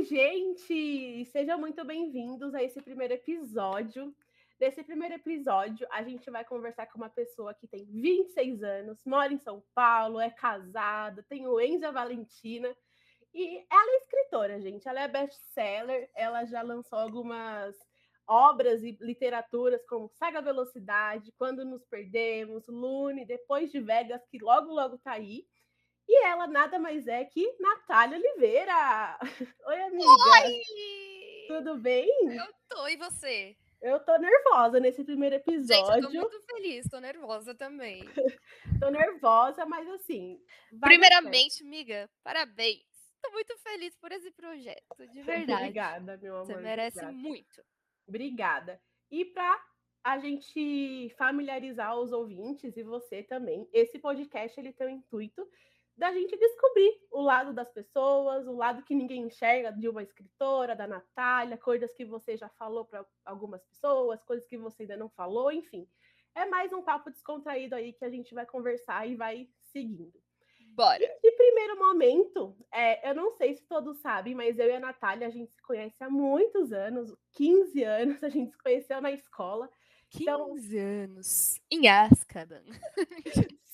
Oi, gente! Sejam muito bem-vindos a esse primeiro episódio. Nesse primeiro episódio, a gente vai conversar com uma pessoa que tem 26 anos, mora em São Paulo, é casada, tem o Enzo e a Valentina. E ela é escritora, gente. Ela é best-seller, ela já lançou algumas obras e literaturas como Saga Velocidade, Quando Nos Perdemos, Lune, Depois de Vegas, que logo, logo tá aí. E ela nada mais é que Natália Oliveira. Oi, amiga. Oi! Tudo bem? Eu tô, e você? Eu tô nervosa nesse primeiro episódio. Gente, eu tô muito feliz, tô nervosa também. tô nervosa, mas assim. Primeiramente, amiga, parabéns. Tô muito feliz por esse projeto, de verdade. Obrigada, meu amor. Você merece obrigada. muito. Obrigada. E para a gente familiarizar os ouvintes e você também, esse podcast ele tem o intuito da gente descobrir o lado das pessoas, o lado que ninguém enxerga de uma escritora, da Natália, coisas que você já falou para algumas pessoas, coisas que você ainda não falou, enfim. É mais um papo descontraído aí que a gente vai conversar e vai seguindo. Bora. E de primeiro momento, é, eu não sei se todos sabem, mas eu e a Natália, a gente se conhece há muitos anos, 15 anos, a gente se conheceu na escola. 15 então, anos. Em Azkaban.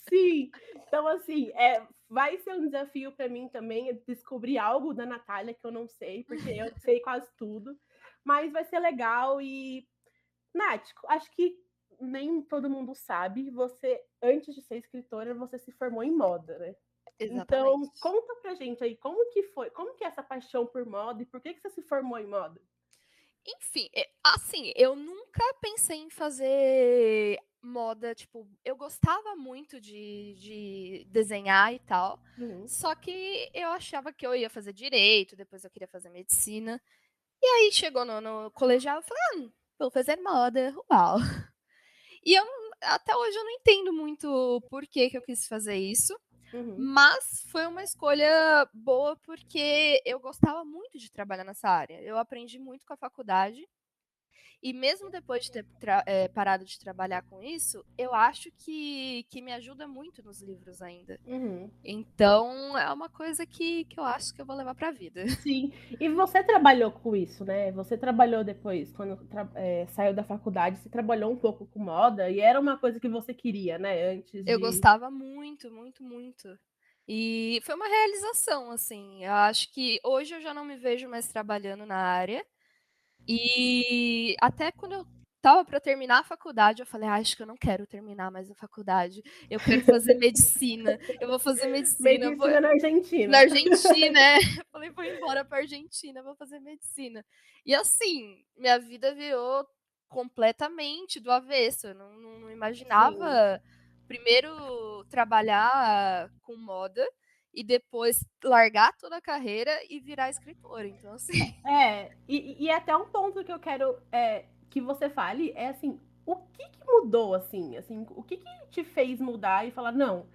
Sim. Então, assim, é, vai ser um desafio para mim também descobrir algo da Natália que eu não sei, porque eu sei quase tudo. Mas vai ser legal e. Nático, acho que nem todo mundo sabe, você, antes de ser escritora, você se formou em moda, né? Exatamente. Então, conta pra gente aí, como que foi, como que é essa paixão por moda e por que, que você se formou em moda? Enfim, assim, eu nunca pensei em fazer moda, tipo, eu gostava muito de, de desenhar e tal, Uhum. só que eu achava que eu ia fazer direito, depois eu queria fazer medicina. E aí chegou no, no colegial, eu falei, ah, vou fazer moda, uau. E eu, até hoje eu não entendo muito por que, que eu quis fazer isso, Uhum. mas foi uma escolha boa porque eu gostava muito de trabalhar nessa área. Eu aprendi muito com a faculdade. E mesmo depois de ter é, parado de trabalhar com isso, eu acho que, que me ajuda muito nos livros ainda. Uhum. Então, é uma coisa que, que eu acho que eu vou levar para a vida. Sim. E você trabalhou com isso, né? Você trabalhou depois, quando é, saiu da faculdade, você trabalhou um pouco com moda e era uma coisa que você queria, né? Antes de... Eu gostava muito, muito, muito. E foi uma realização, assim. Eu acho que hoje eu já não me vejo mais trabalhando na área. E até quando eu tava para terminar a faculdade, eu falei, ah, acho que eu não quero terminar mais a faculdade. Eu quero fazer medicina. Eu vou fazer medicina. Medicina vou... na Argentina. Na Argentina, é. Eu falei, vou embora para Argentina, vou fazer medicina. E assim, minha vida virou completamente do avesso. Eu não, não, não imaginava Sim. primeiro trabalhar com moda e depois largar toda a carreira e virar escritora. Então, assim. É, e, e até um ponto que eu quero é, que você fale é assim: o que, que mudou, assim? assim o que, que te fez mudar e falar, não,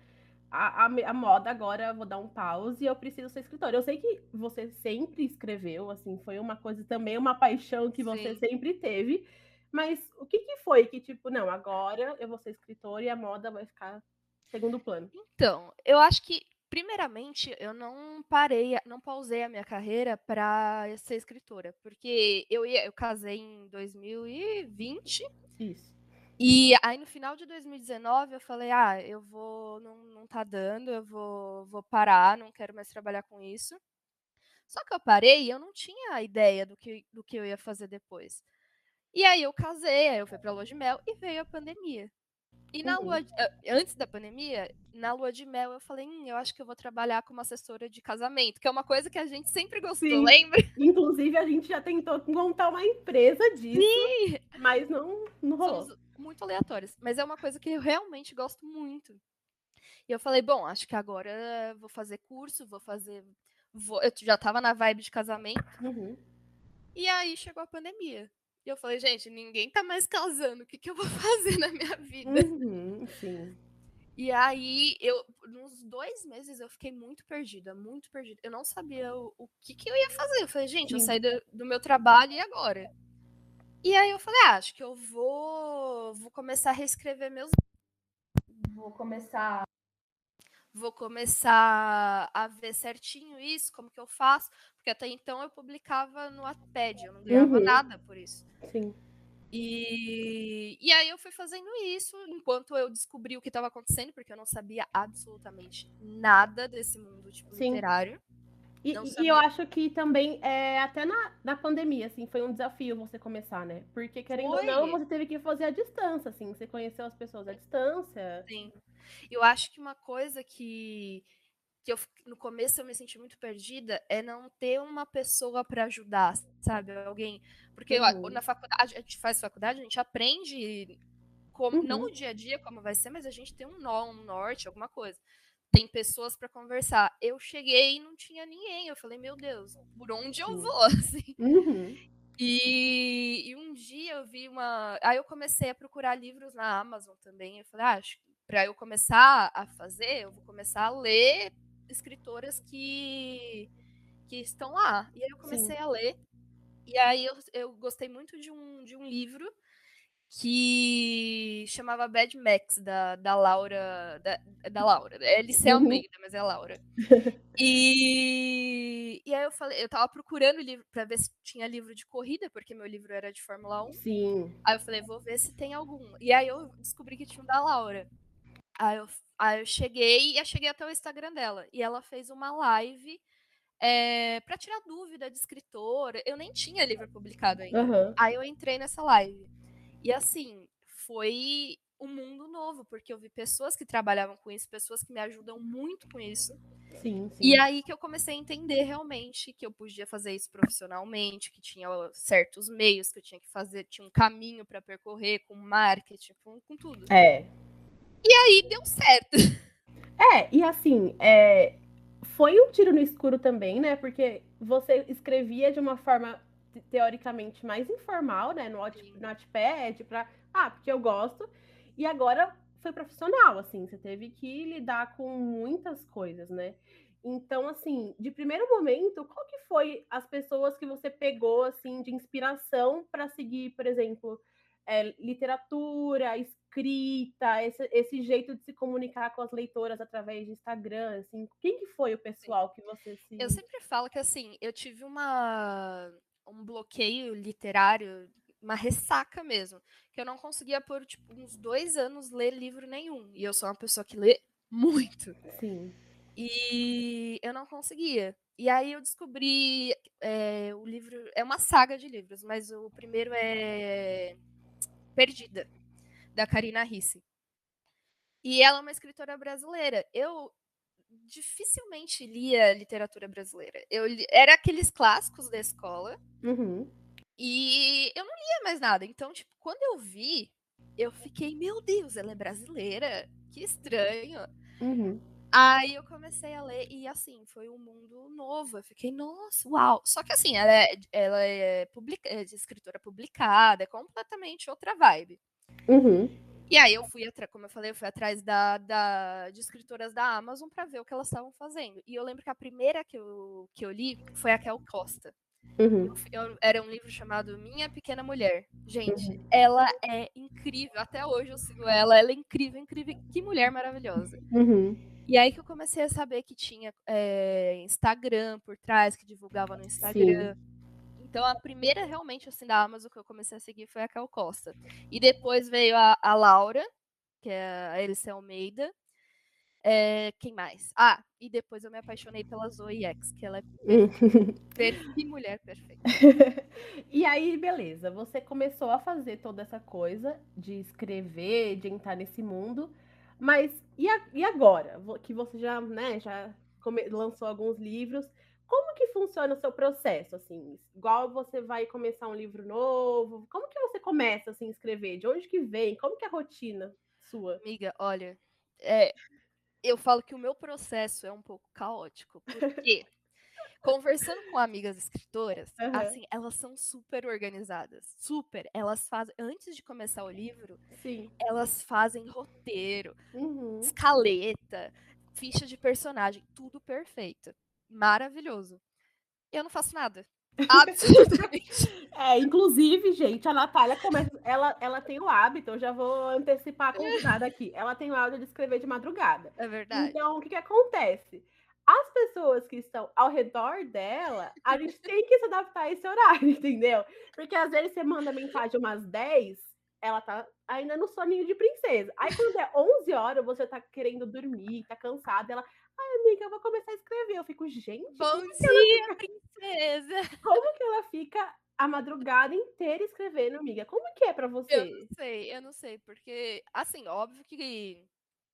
a, a, a, moda agora vou dar um pause e eu preciso ser escritora. Eu sei que você sempre escreveu, assim, foi uma coisa também, uma paixão que você Sim. sempre teve. Mas o que, que foi que, tipo, não, agora eu vou ser escritora e a moda vai ficar segundo plano? Então, eu acho que primeiramente, eu não parei, não pausei a minha carreira para ser escritora, porque eu ia, eu casei em 2020. Isso. E aí no final de 2019 eu falei: "Ah, eu vou não, não tá dando, eu vou vou parar, não quero mais trabalhar com isso". Só que eu parei e eu não tinha a ideia do que do que eu ia fazer depois. E aí eu casei, aí eu fui para lua de mel e veio a pandemia. E na lua, antes da pandemia, na lua de mel, eu falei, hum, eu acho que eu vou trabalhar como assessora de casamento, que é uma coisa que a gente sempre gostou, Sim. lembra? Inclusive, a gente já tentou montar uma empresa disso, Sim. mas não, não rolou. Somos muito aleatórios, mas é uma coisa que eu realmente gosto muito. E eu falei, bom, acho que agora vou fazer curso, vou fazer. Vou... Eu já tava na vibe de casamento. Uhum. E aí chegou a pandemia. E eu falei, gente, ninguém tá mais casando. O que, que eu vou fazer na minha vida? Uhum, sim. E aí, eu, nos dois meses, eu fiquei muito perdida, muito perdida. Eu não sabia o, o que, que eu ia fazer. Eu falei, gente, eu saí do, do, meu trabalho e agora? E aí eu falei, ah, acho que eu vou, vou começar a reescrever meus. Vou começar vou começar a ver certinho isso, como que eu faço, porque até então eu publicava no Wattpad, eu não ganhava Uhum. nada por isso. Sim. E, e aí eu fui fazendo isso enquanto eu descobri o que estava acontecendo, porque eu não sabia absolutamente nada desse mundo tipo, Sim. literário. E, e eu acho que também, é, até na, na pandemia, assim, foi um desafio você começar, né? Porque, querendo ou não, Foi. você teve que fazer a distância, assim, você conheceu as pessoas à distância. Sim. Eu acho que uma coisa que, que eu, no começo eu me senti muito perdida é não ter uma pessoa para ajudar, sabe? Alguém. Porque Uhum. na faculdade, a gente faz faculdade, a gente aprende, como, não Uhum. o dia a dia como vai ser, mas a gente tem um nó, um norte, alguma coisa. Tem pessoas para conversar. Eu cheguei e não tinha ninguém. Eu falei, meu Deus, por onde eu vou? Assim. Uhum. E, e um dia eu vi uma. Aí eu comecei a procurar livros na Amazon também. Eu falei, ah, acho que para eu começar a fazer, eu vou começar a ler escritoras que, que estão lá. E aí eu comecei Sim. a ler. E aí eu, eu gostei muito de um, de um livro que chamava Bad Max, da, da Laura. Da, da Laura. É Alice Uhum. Almeida, mas é a Laura. E, e aí eu falei, eu tava procurando livro para ver se tinha livro de corrida, porque meu livro era de Fórmula 1. Sim. Aí eu falei, vou ver se tem algum. E aí eu descobri que tinha um da Laura. Aí eu, aí eu cheguei e eu cheguei até o Instagram dela. E ela fez uma live é, para tirar dúvida de escritora. Eu nem tinha livro publicado ainda. Aham. Aí eu entrei nessa live. E assim, foi um mundo novo, porque eu vi pessoas que trabalhavam com isso, pessoas que me ajudam muito com isso. Sim, sim. E aí que eu comecei a entender realmente que eu podia fazer isso profissionalmente, que tinha certos meios que eu tinha que fazer, tinha um caminho para percorrer com marketing, com, com tudo. É. E aí deu certo. É, e assim, é, foi um tiro no escuro também, né? Porque você escrevia de uma forma te- teoricamente mais informal, né? No. Notepad, pra. Ah, porque eu gosto. E agora foi profissional, assim, você teve que lidar com muitas coisas, né? Então, assim, de primeiro momento, qual que foi as pessoas que você pegou, assim, de inspiração para seguir, por exemplo, é, literatura, escrita, esse, esse jeito de se comunicar com as leitoras através de Instagram, assim, quem que foi o pessoal que você se... Eu sempre falo que assim, eu tive uma um bloqueio literário, uma ressaca mesmo, que eu não conseguia por tipo, uns dois anos ler livro nenhum. E eu sou uma pessoa que lê muito. Sim. E eu não conseguia. E aí eu descobri é, o livro. É uma saga de livros, mas o primeiro é Perdida, da Karina Risse. E ela é uma escritora brasileira. Eu dificilmente lia literatura brasileira. Eu li, era aqueles clássicos da escola Uhum. e eu não lia mais nada. Então, tipo, quando eu vi, eu fiquei, meu Deus, ela é brasileira? Que estranho. Uhum. Aí eu comecei a ler e assim, foi um mundo novo. Eu fiquei, nossa, uau. Só que assim, ela é, ela é, publica, é de escritora publicada, é completamente outra vibe. Uhum. E aí eu fui, atra- como eu falei, eu fui atrás da, da- de escritoras da Amazon para ver o que elas estavam fazendo. E eu lembro que a primeira que eu, que eu li foi a Kel Costa. Uhum. Eu- era um livro chamado Minha Pequena Mulher. Gente, Uhum. ela é incrível. Até hoje eu sigo ela. Ela é incrível, incrível. Que mulher maravilhosa. Uhum. E aí que eu comecei a saber que tinha é, Instagram por trás, que divulgava no Instagram. Então a primeira realmente assim da Amazon que eu comecei a seguir foi a Cal Costa. E depois veio a, a Laura, que é a Alice Almeida. É, quem mais? Ah, e depois eu me apaixonei pela Zoe X, que ela é que mulher perfeita. E aí, beleza, você começou a fazer toda essa coisa de escrever, de entrar nesse mundo, mas e, a- e agora? Que você já, né, já come- lançou alguns livros, como que funciona o seu processo, assim? Igual você vai começar um livro novo, como que você começa, assim, a escrever? De onde que vem? Como que é a rotina sua? Amiga, olha, é, eu falo que o meu processo é um pouco caótico, porque conversando com amigas escritoras, Aham. assim, elas são super organizadas, super. Elas fazem, antes de começar o livro, Sim. elas fazem roteiro, Uhum. escaleta, ficha de personagem, tudo perfeito, maravilhoso. Eu não faço nada. Absolutamente. É, inclusive, gente, a Natália começa. Ela, ela tem o hábito, eu já vou antecipar a convidada aqui. Ela tem o hábito de escrever de madrugada. É verdade. Então, o que, que acontece? As pessoas que estão ao redor dela, a gente tem que se adaptar a esse horário, entendeu? Porque às vezes você manda mensagem umas 10, ela tá ainda no soninho de princesa. Aí quando é 11 horas, você tá querendo dormir, tá cansada, ela, ai amiga, eu vou começar a escrever. Eu fico, gente, Bom dia, ela princesa. como que ela fica a madrugada inteira escrevendo, amiga? Como que é pra Eu você? não sei, eu não sei, porque, assim, óbvio que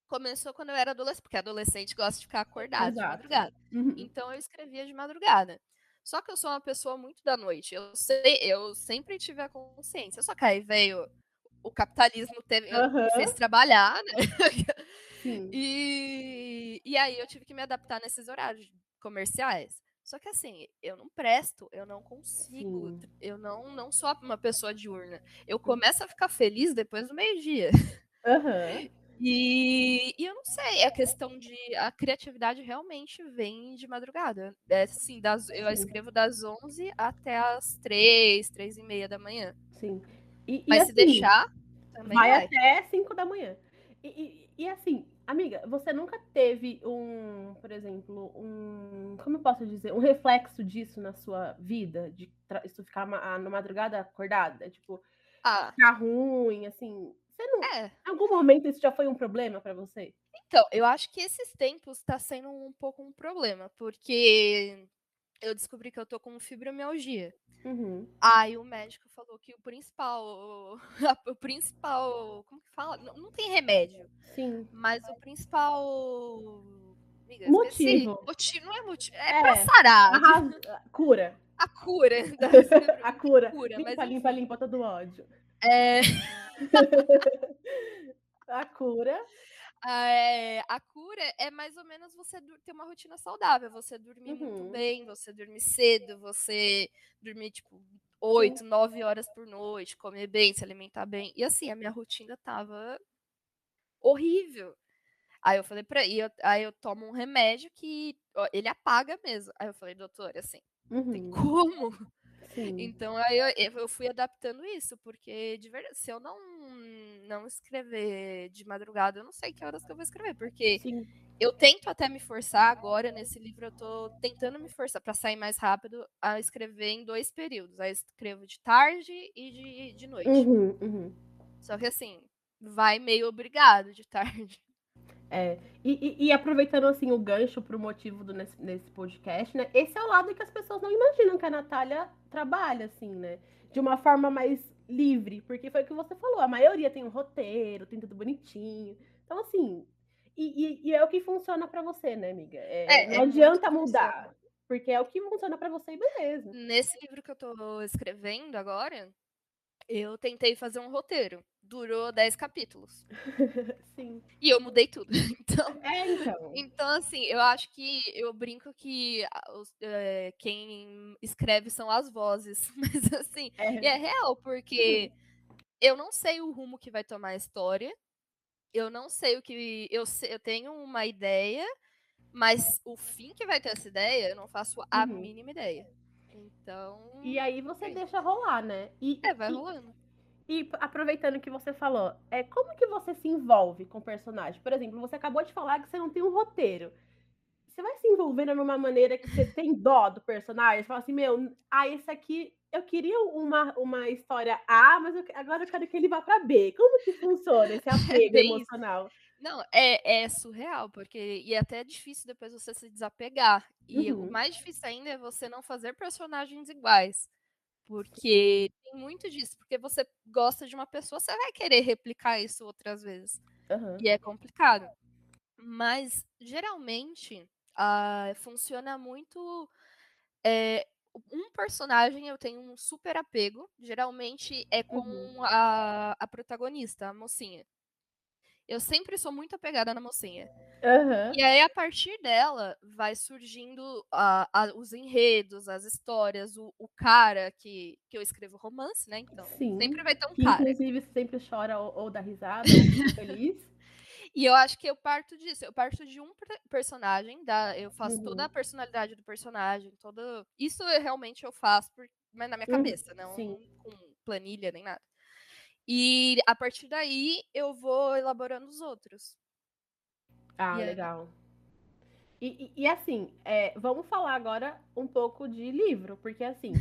começou quando eu era adolescente, porque adolescente gosta de ficar acordado de Exato. madrugada. Uhum. Então eu escrevia de madrugada. Só que eu sou uma pessoa muito da noite. Eu sei, eu sempre tive a consciência. Só que aí veio o capitalismo teve, Aham. fez trabalhar, né? E, e aí eu tive que me adaptar nesses horários comerciais. Só que assim, eu não presto, eu não consigo, Sim. eu não, não sou uma pessoa diurna. Eu começo a ficar feliz depois do meio-dia. Aham. E, e eu não sei, a questão de. A criatividade realmente vem de madrugada. É assim, das, eu escrevo das 11 até as 3, 3 e meia da manhã. Sim. E, e Mas se assim, deixar, também vai vai. até 5 da manhã. E, e- e assim, amiga, você nunca teve um, por exemplo, um, como eu posso dizer, um reflexo disso na sua vida? De isso ficar ma- na madrugada acordada? Tipo, Ah, ficar ruim, assim. Você não, é. em algum momento isso já foi um problema pra você? Então, eu acho que esses tempos tá sendo um pouco um problema, porque eu descobri que eu tô com fibromialgia. Uhum. Aí o médico falou que o principal, o principal, como que fala? Não, não tem remédio, Sim. mas o principal amiga. Motivo. Motivo não é motivo, é, É. pra sarar. Arras- Cura. A cura A cura. Cura, mas limpa, limpa, enfim. limpa todo o ódio. É, A cura. É, a cura é mais ou menos você ter uma rotina saudável, você dormir Uhum. muito bem, você dormir cedo, você dormir tipo 8, 9 horas por noite, comer bem, se alimentar bem. E assim, a minha rotina tava horrível. Aí eu falei pra e eu, aí eu tomo um remédio que ó, ele apaga mesmo. Aí eu falei, doutor, assim, tem Uhum. como? Sim. Então aí eu, eu fui adaptando isso, porque de verdade, se eu não não escrever de madrugada, eu não sei que horas que eu vou escrever, porque Sim. eu tento até me forçar agora nesse livro, eu tô tentando me forçar para sair mais rápido a escrever em dois períodos. Aí escrevo de tarde e de, de noite. Uhum, uhum. Só que assim, vai meio obrigado de tarde. É, e, e- e aproveitando assim o gancho pro motivo do nesse, nesse podcast, né? Esse é o lado que as pessoas não imaginam que a Natália trabalha, assim, né? De uma forma mais livre, porque foi o que você falou, a maioria tem um roteiro, tem tudo bonitinho. Então, assim, e, e- e é o que funciona pra você, né, amiga? É, É, não é adianta mudar, porque é o que funciona pra você e beleza. Nesse livro que eu tô escrevendo agora, eu tentei fazer um roteiro. Durou 10 capítulos. Sim. E eu mudei tudo. Então, É, então. Então, assim, eu acho que eu brinco que a- os- é, quem escreve são as vozes. Mas, assim, É. e é real, porque eu não sei o rumo que vai tomar a história. Eu não sei o que. Eu, eu tenho uma ideia, mas o fim que vai ter essa ideia, eu não faço a Uhum. mínima ideia. Então. E aí você é deixa rolar, né? E, É, vai e- rolando. E aproveitando que você falou, é como que você se envolve com o personagem? Por exemplo, você acabou de falar que você não tem um roteiro. Você vai se envolvendo numa maneira que você tem dó do personagem? Você fala assim, meu, ah, esse aqui eu queria uma, uma história A, mas eu agora eu quero que ele vá pra B. Como que funciona esse apego bem isso. emocional? Não, é, é surreal, porque e é até difícil depois você se desapegar. E o Uhum. mais difícil ainda é você não fazer personagens iguais. Porque tem muito disso. Porque você gosta de uma pessoa, você vai querer replicar isso outras vezes. Aham. E é complicado. Mas, geralmente, ah, funciona muito. é, um personagem eu tenho um super apego. Geralmente é com Uhum. a, a protagonista, a mocinha. Eu sempre sou muito apegada na mocinha. Aham. E aí, a partir dela, vai surgindo a- a- os enredos, as histórias, o, o cara que, que eu escrevo romance, né? Então, Sim. sempre vai ter um Que cara. inclusive sempre chora ou, ou dá risada ou fica feliz. E eu acho que eu parto disso. Eu parto de um personagem, da, eu faço uhum. toda a uhum. personalidade do personagem, toda. Isso eu, realmente eu faço, por, mas na minha uhum. cabeça, não Sim. com planilha nem nada. E a partir daí eu vou elaborando os outros. Ah, e legal. E, e, e, assim, é, vamos falar agora um pouco de livro, porque assim,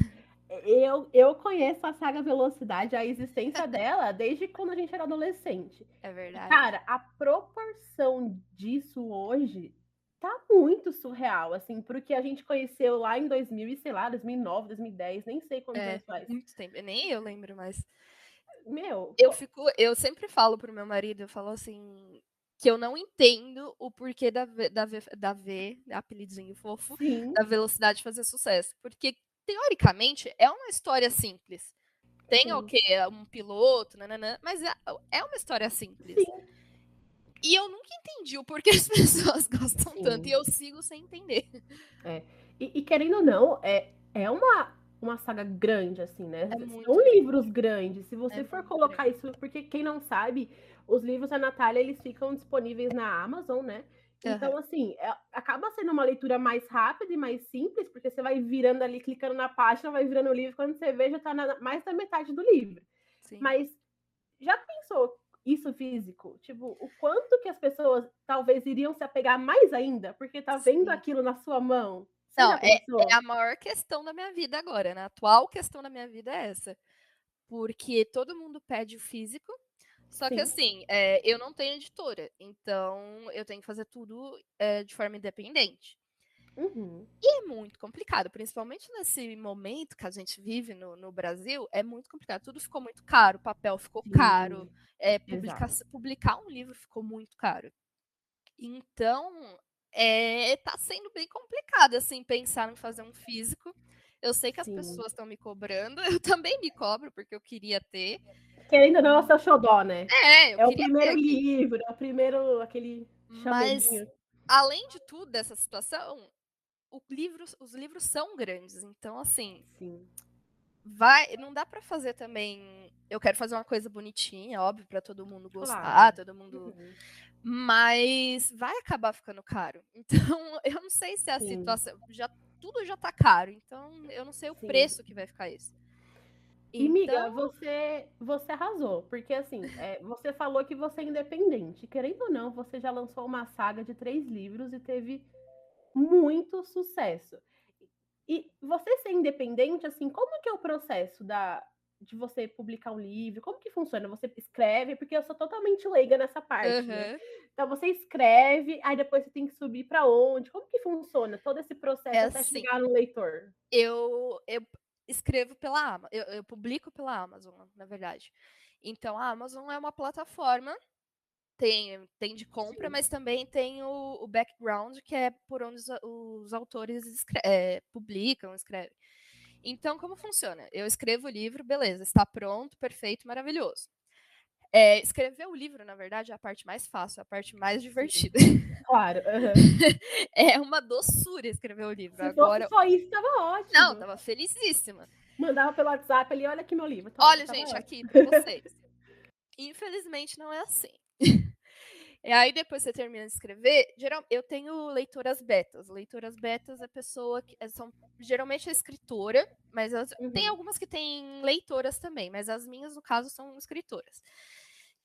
eu, eu conheço a saga Velocidade, a existência dela, desde quando a gente era adolescente. É verdade. Cara, a proporção disso hoje tá muito surreal, assim, porque a gente conheceu lá em 2000 sei lá, 2009, 2010, nem sei quantos é, anos faz. Muito tempo, nem eu lembro mais. Meu, eu fico, eu sempre falo pro meu marido, eu falo assim, que eu não entendo o porquê da V, da v, da v apelidozinho fofo, Sim. da velocidade fazer sucesso, porque teoricamente é uma história simples. Tem o quê? Um piloto, nananã, mas é, é uma história simples. Sim. E eu nunca entendi o porquê as pessoas gostam Sim. tanto, e eu sigo sem entender. É. E, e, querendo ou não, é, é uma, uma saga grande, assim, né? É São livros grandes. Se você é for colocar grande. isso, porque quem não sabe, os livros da Natália, eles ficam disponíveis na Amazon, né? Então, uhum. assim, é, acaba sendo uma leitura mais rápida e mais simples, porque você vai virando ali, clicando na página, vai virando o livro, quando você vê, já tá na, mais da metade do livro. Sim. Mas já pensou isso físico? Tipo, o quanto que as pessoas talvez iriam se apegar mais ainda, porque tá vendo Sim. aquilo na sua mão? Não, é, é, a maior questão da minha vida agora, né? A atual questão da minha vida é essa. Porque todo mundo pede o físico, só Sim. que assim, é, eu não tenho editora, então eu tenho que fazer tudo é, de forma independente. Uhum. E é muito complicado, principalmente nesse momento que a gente vive no, no Brasil, é muito complicado. Tudo ficou muito caro, o papel ficou Sim. caro, é, publicar, publicar um livro ficou muito caro. Então, é, tá sendo bem complicado, assim, pensar em fazer um físico. Eu sei que as Sim. pessoas estão me cobrando, eu também me cobro, porque eu queria ter. Querendo ou não, é o seu xodó, né? É, é o primeiro ter. livro, é o primeiro, aquele Mas, além de tudo, dessa situação, livro, os livros são grandes, então assim. Sim. Vai, não dá para fazer também. Eu quero fazer uma coisa bonitinha, óbvio, para todo mundo gostar, claro. todo mundo. Uhum. Mas vai acabar ficando caro. Então, eu não sei se a Sim. situação. Já, tudo já tá caro. Então, eu não sei o Sim. preço que vai ficar isso. E, miga, então você, você arrasou, porque assim, é, você falou que você é independente. Querendo ou não, você já lançou uma saga de três livros e teve muito sucesso. E você ser independente, assim, como que é o processo da, de você publicar um livro? Como que funciona? Você escreve, porque eu sou totalmente leiga nessa parte, uhum. né? Então você escreve, aí depois você tem que subir para onde? Como que funciona todo esse processo é até assim, chegar no leitor? Eu, eu escrevo pela Amazon, eu, eu publico pela Amazon, na verdade. Então a Amazon é uma plataforma tem, tem de compra, Sim. mas também tem o, o, background, que é por onde os, os autores é, publicam, escrevem. Então, como funciona? Eu escrevo o livro, beleza, está pronto, perfeito, maravilhoso. É, escrever o livro, na verdade, é a parte mais fácil, a parte mais divertida. Claro. Uhum. é uma doçura escrever o livro. Se Agora... só isso, estava ótimo. Não, estava felicíssima. Mandava pelo WhatsApp ali, olha aqui meu livro. Toma, olha, gente, ótimo. aqui para vocês. Infelizmente não é assim. E aí, depois você termina de escrever, geral, eu tenho leitoras betas. Leitoras betas é pessoa que eh, são geralmente é escritora, mas elas, uhum. tem algumas que têm leitoras também, mas as minhas, no caso, são escritoras.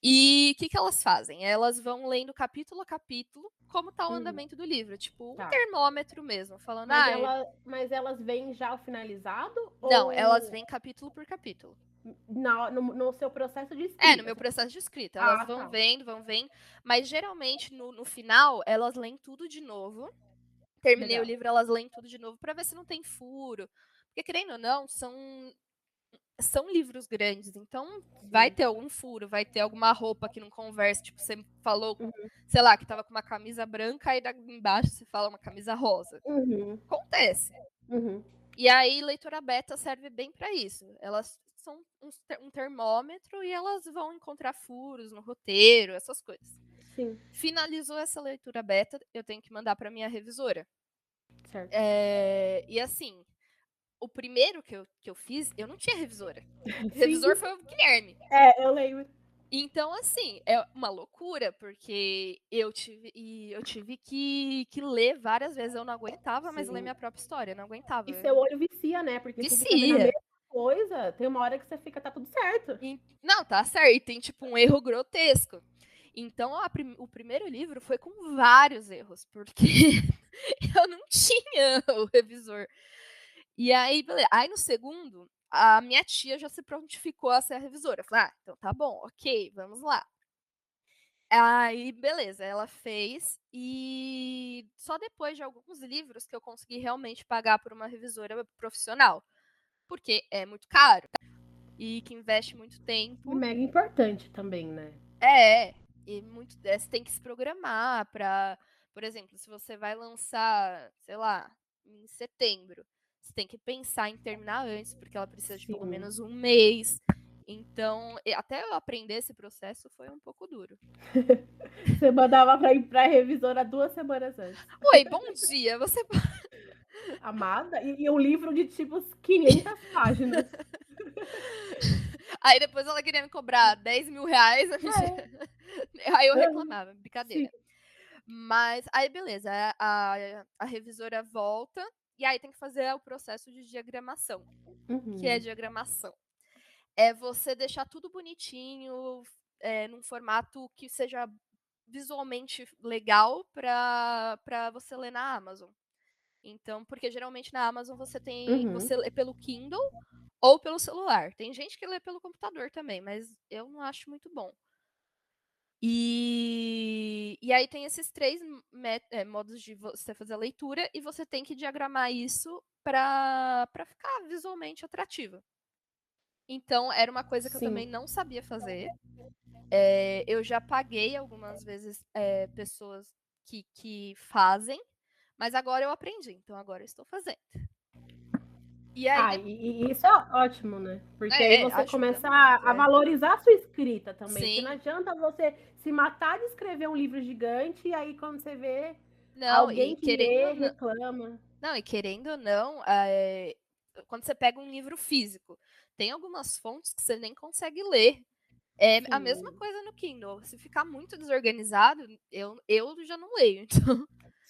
E o que, que elas fazem? Elas vão lendo capítulo a capítulo como está o hum. andamento do livro, tipo tá. um termômetro mesmo, falando. Mas, ah, ela, mas elas vêm já finalizado? Não, ou... elas vêm capítulo por capítulo. No, no, no, seu processo de escrita. É, no meu processo de escrita. Elas ah, vão tá. vendo, vão vendo. Mas geralmente no, no final, elas leem tudo de novo. Terminei Legal. o livro, elas leem tudo de novo para ver se não tem furo. Porque, querendo ou não, são são livros grandes, então vai ter algum furo, vai ter alguma roupa que não conversa, tipo, você falou, uhum. sei lá, que tava com uma camisa branca e embaixo você fala uma camisa rosa. Uhum. Acontece. Uhum. E aí, leitura beta serve bem para isso. Elas são um termômetro e elas vão encontrar furos no roteiro, essas coisas. Sim. Finalizou essa leitura beta, eu tenho que mandar para minha revisora. Certo. É, e assim, o primeiro que eu, que eu fiz, eu não tinha revisora. O revisor foi o Guilherme. É, eu lembro. Então, assim, é uma loucura, porque eu tive, e eu tive que, que ler várias vezes. Eu não aguentava mais ler minha própria história, não aguentava. E seu olho vicia, né? Porque Vicia. mesma coisa, tem uma hora que você fica, tá tudo certo. Não, tá certo. E tem, tipo, um erro grotesco. Então, a o primeiro livro foi com vários erros, porque eu não tinha o revisor. E aí, beleza. Aí no segundo, a minha tia já se prontificou a ser a revisora. Eu falei, ah, então tá bom, ok, vamos lá. Aí, beleza, ela fez e só depois de alguns livros que eu consegui realmente pagar por uma revisora profissional. Porque é muito caro e que investe muito E tempo. mega importante também, né? É, e muito, é, você tem que se programar para, por exemplo, se você vai lançar, sei lá, em setembro, você tem que pensar em terminar antes, porque ela precisa de pelo Sim. menos um mês. Então, até eu aprender esse processo foi um pouco duro. Você mandava pra ir pra revisora duas semanas antes. Oi, bom dia. Você Amada, e, e um livro de tipo 500 páginas. Aí depois ela queria me cobrar 10 mil reais. Aí eu reclamava, brincadeira. Sim. Mas aí beleza, a, a, a revisora volta e aí tem que fazer o processo de diagramação. O que é Uhum. diagramação? É você deixar tudo bonitinho, é, num formato que seja visualmente legal para você ler na Amazon. Então, porque geralmente na Amazon você tem. Uhum. Você lê pelo Kindle ou pelo celular. Tem gente que lê pelo computador também, mas eu não acho muito bom. E, e aí tem esses três é, modos de você fazer a leitura e você tem que diagramar isso para ficar visualmente atrativa. Então, era uma coisa que Sim. eu também não sabia fazer. É, eu já paguei algumas vezes é, pessoas que, que fazem, mas agora eu aprendi, então agora eu estou fazendo. E aí, Ah, e, e isso é ótimo, né? Porque É, aí você ajuda começa a, a é. valorizar a sua escrita também. Porque Sim. não adianta você se matar de escrever um livro gigante e aí quando você vê não, alguém que querendo lê, reclama. Não, e querendo ou não, eh, quando você pega um livro físico, tem algumas fontes que você nem consegue ler. É a mesma Sim. coisa no Kindle. Se ficar muito desorganizado, eu, eu já não leio. Então,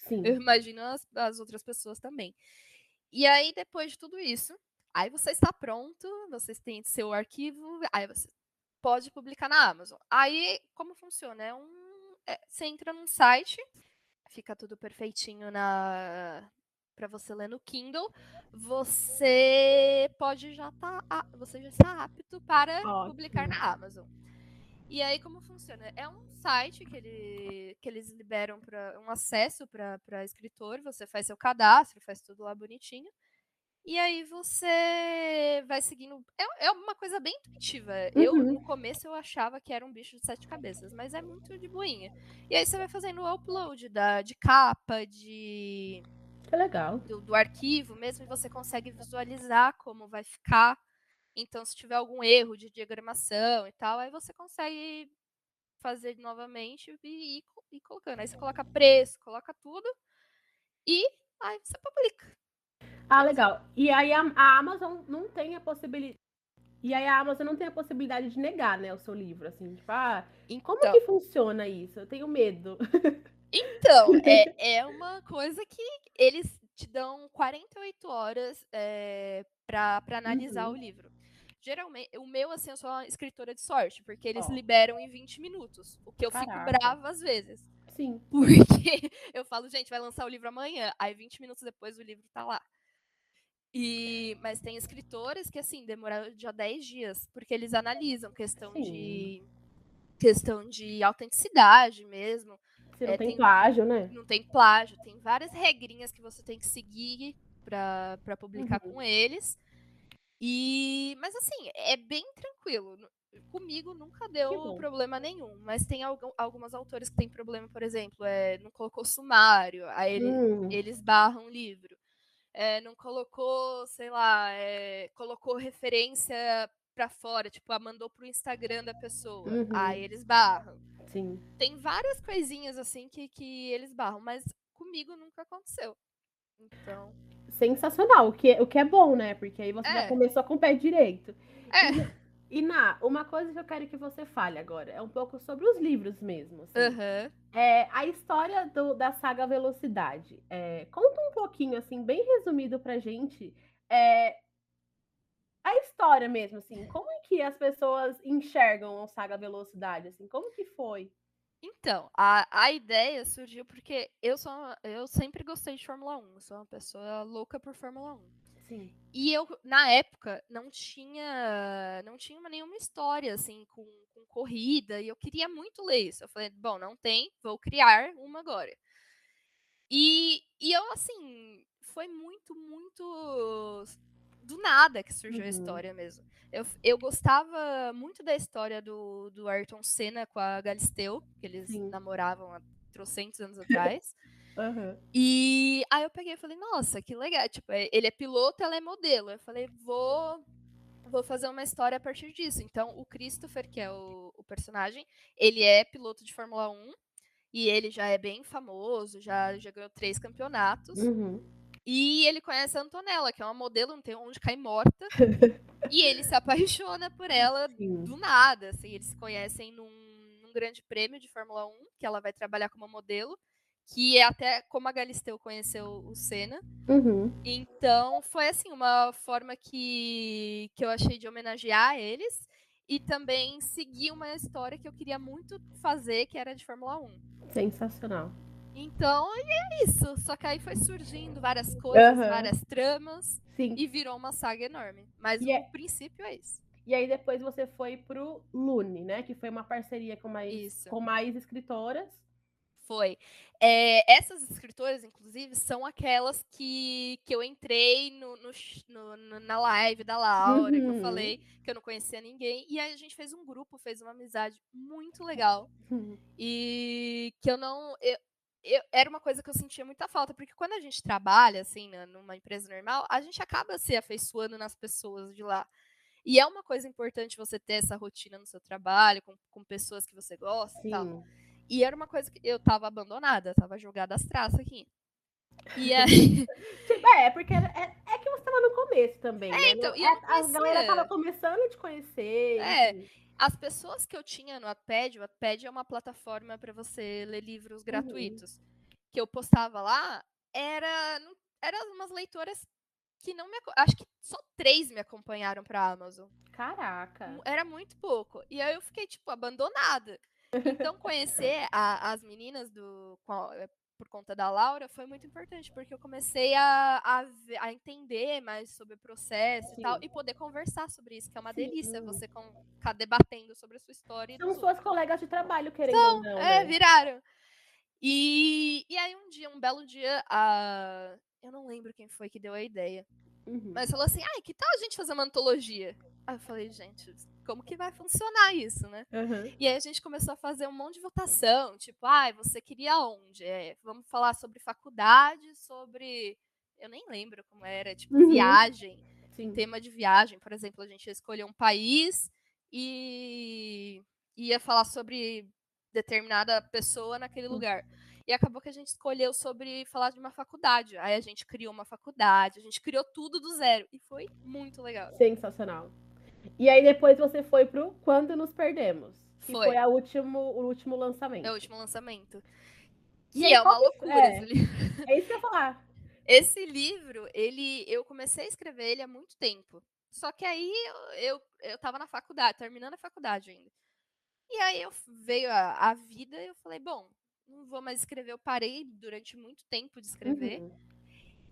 Sim. eu imagino as, as outras pessoas também. E aí, depois de tudo isso, aí você está pronto, você tem seu arquivo, aí você pode publicar na Amazon. Aí, como funciona? É um, é, você entra num site, fica tudo perfeitinho na para você ler no Kindle, você pode já tá, você já está apto para publicar Ótimo. na Amazon. E aí como funciona? É um site que, ele, que eles liberam para um acesso para escritor, você faz seu cadastro, faz tudo lá bonitinho. E aí você vai seguindo. É, é uma coisa bem intuitiva. Eu, Uhum. no começo, eu achava que era um bicho de sete cabeças, mas é muito de boinha. E aí você vai fazendo o upload da, de capa, de, Que legal. do, do arquivo mesmo, e você consegue visualizar como vai ficar. Então, se tiver algum erro de diagramação e tal, aí você consegue fazer novamente e ir colocando. Aí você coloca preço, coloca tudo e aí você publica. Ah, legal. E aí a, a Amazon não tem a possibilidade. E aí a Amazon não tem a possibilidade de negar, né, o seu livro, assim, tipo, ah, como Então, que funciona isso? Eu tenho medo. Então, é, é uma coisa que eles te dão 48 horas é, para analisar Uhum. o livro. Geralmente, o meu, assim, eu sou uma escritora de sorte, porque eles Ó. liberam em 20 minutos. O que eu fico Caraca. brava às vezes. Sim. Porque eu falo, gente, vai lançar o livro amanhã. Aí 20 minutos depois o livro tá lá. E, mas tem escritores que, assim, demoraram já 10 dias, porque eles analisam questão Sim. de. questão de autenticidade mesmo. Se não É, tem tem- plágio, né? não tem plágio, tem várias regrinhas que você tem que seguir para publicar Uhum. com eles. E mas assim, é bem tranquilo. Comigo nunca deu problema nenhum, mas tem algum, algumas autores que têm problema, por exemplo, é, não colocou sumário, aí ele, Hum, eles barram o livro. É, não colocou, sei lá, é, colocou referência pra fora, tipo, ah, mandou pro Instagram da pessoa. Uhum. Aí eles barram sim. tem várias coisinhas assim que, que eles barram, mas comigo nunca aconteceu. Então, Sensacional, o que, é- o que é bom, né? Porque aí você já É. começou com o pé direito. é, E na uma coisa que eu quero que você fale agora é um pouco sobre os livros mesmo. Assim. Aham. É, a história do- da saga Velocidade. É, conta um pouquinho, assim, bem resumido pra gente. é, a história mesmo, assim. Como é que as pessoas enxergam a saga Velocidade? Assim, como que foi? Então, a, a ideia surgiu porque eu sou eu sempre gostei de Fórmula 1, eu sou uma pessoa louca por Fórmula 1. Sim. E eu, na época, não tinha não tinha uma- nenhuma história assim com, com corrida, e eu queria muito ler isso. Eu falei, bom, não tem, vou criar uma agora. E, e eu, assim, foi muito, muito do nada que surgiu a Uhum. história mesmo. Eu, eu gostava muito da história do, do Ayrton Senna com a Galisteu, que eles Sim. namoravam há trocentos anos atrás. Aham. E aí eu peguei e falei, nossa, que legal. Tipo, é- ele é piloto, ela é modelo. Eu falei, vou, vou fazer uma história a partir disso. Então, o Christopher, que é o, o personagem, ele é piloto de Fórmula 1 e ele já é bem famoso, já, já ganhou três campeonatos. Uhum. E ele conhece a Antonella, que é uma modelo, não tem onde cair morta. e ele se apaixona por ela Sim. do nada, assim, eles se conhecem num, num grande prêmio de Fórmula 1, que ela vai trabalhar como modelo, que é até como a Galisteu conheceu o Senna. Uhum. Então, foi assim, uma forma que, que eu achei de homenagear eles e também seguir uma história que eu queria muito fazer, que era de Fórmula 1. Sensacional. Então, é isso. Só que aí foi surgindo várias coisas, Aham. várias tramas Sim. e virou uma saga enorme. Mas E é- o princípio é isso. E aí depois você foi pro Lune, né? Que foi uma parceria com mais, Isso. com mais escritoras. Foi. É, essas escritoras, inclusive, são aquelas que, que eu entrei no, no no- na live da Laura, que eu Uhum. falei que eu não conhecia ninguém. E aí a gente fez um grupo, fez uma amizade muito legal. E que eu não. Eu, eu- era uma coisa que eu sentia muita falta, porque quando a gente trabalha, assim, numa empresa normal, a gente acaba se afeiçoando nas pessoas de lá. E é uma coisa importante você ter essa rotina no seu trabalho, com, com pessoas que você gosta e tal. E era uma coisa que eu tava abandonada, tava jogada às traças aqui. E aí, Tipo, é, porque era- é, é que você tava no começo também, né? então, e eu não é, a galera conhecia. tava começando a te conhecer. É. enfim. as pessoas que eu tinha no Wattpad, o Wattpad é uma plataforma para você ler Uhum. livros gratuitos, que eu postava lá, era, eram umas leitoras que não me. Acho que só três me acompanharam pra Amazon. Caraca. Era muito pouco. E aí eu fiquei, tipo, abandonada. Então, conhecer a- as meninas do, a- eh, por conta da Laura foi muito importante, porque eu comecei a, a, a entender mais sobre o processo e tal, Sim. e poder conversar sobre isso, que é uma Sim. delícia você com- ficar debatendo sobre a sua história. São suas colegas de trabalho, querendo ou não, é, né? viraram. E, e aí um dia, um belo dia, a... eu não lembro quem foi que deu a ideia, Uhum. mas falou assim, ai, que tal a gente fazer uma antologia? Aí eu falei, gente, como que vai funcionar isso, né? Uhum. E aí a gente começou a fazer um monte de votação, tipo, ai, você queria onde? É, vamos falar sobre faculdade, sobre... Eu nem lembro como era, tipo, Uhum. viagem Sim. tema de viagem, por exemplo, a gente ia escolher um país e ia falar sobre determinada pessoa naquele Hum. lugar. E acabou que a gente escolheu sobre falar de uma faculdade. Aí a gente criou uma faculdade, a gente criou tudo do zero. E foi muito legal. Sensacional. E aí depois você foi pro Quando Nos Perdemos. Que Foi. foi, a último, o último lançamento. É o último lançamento. E Que é uma loucura é. esse livro. É isso que eu ia falar. Esse livro, ele, eu comecei a escrever ele há muito tempo. Só que aí eu, eu, eu tava na faculdade, terminando a faculdade ainda. E aí eu veio a, a vida e eu falei, bom, não vou mais escrever. Eu parei durante muito tempo de escrever. Uhum.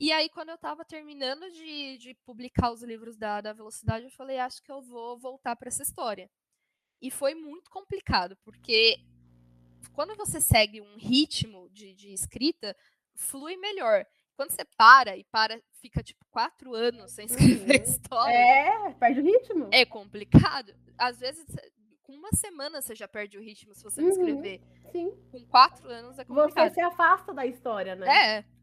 E aí, quando eu tava terminando de, de publicar os livros da, da Velocidade, eu falei, acho que eu vou voltar para essa história. E foi muito complicado, porque quando você segue um ritmo de, de escrita, flui melhor. Quando você para e para, fica tipo quatro anos sem escrever Uhum. história, É, perde o ritmo. é complicado. Às vezes, com uma semana você já perde o ritmo se você não Uhum. escrever. Sim. Com quatro anos é complicado. Você se afasta da história, né? É.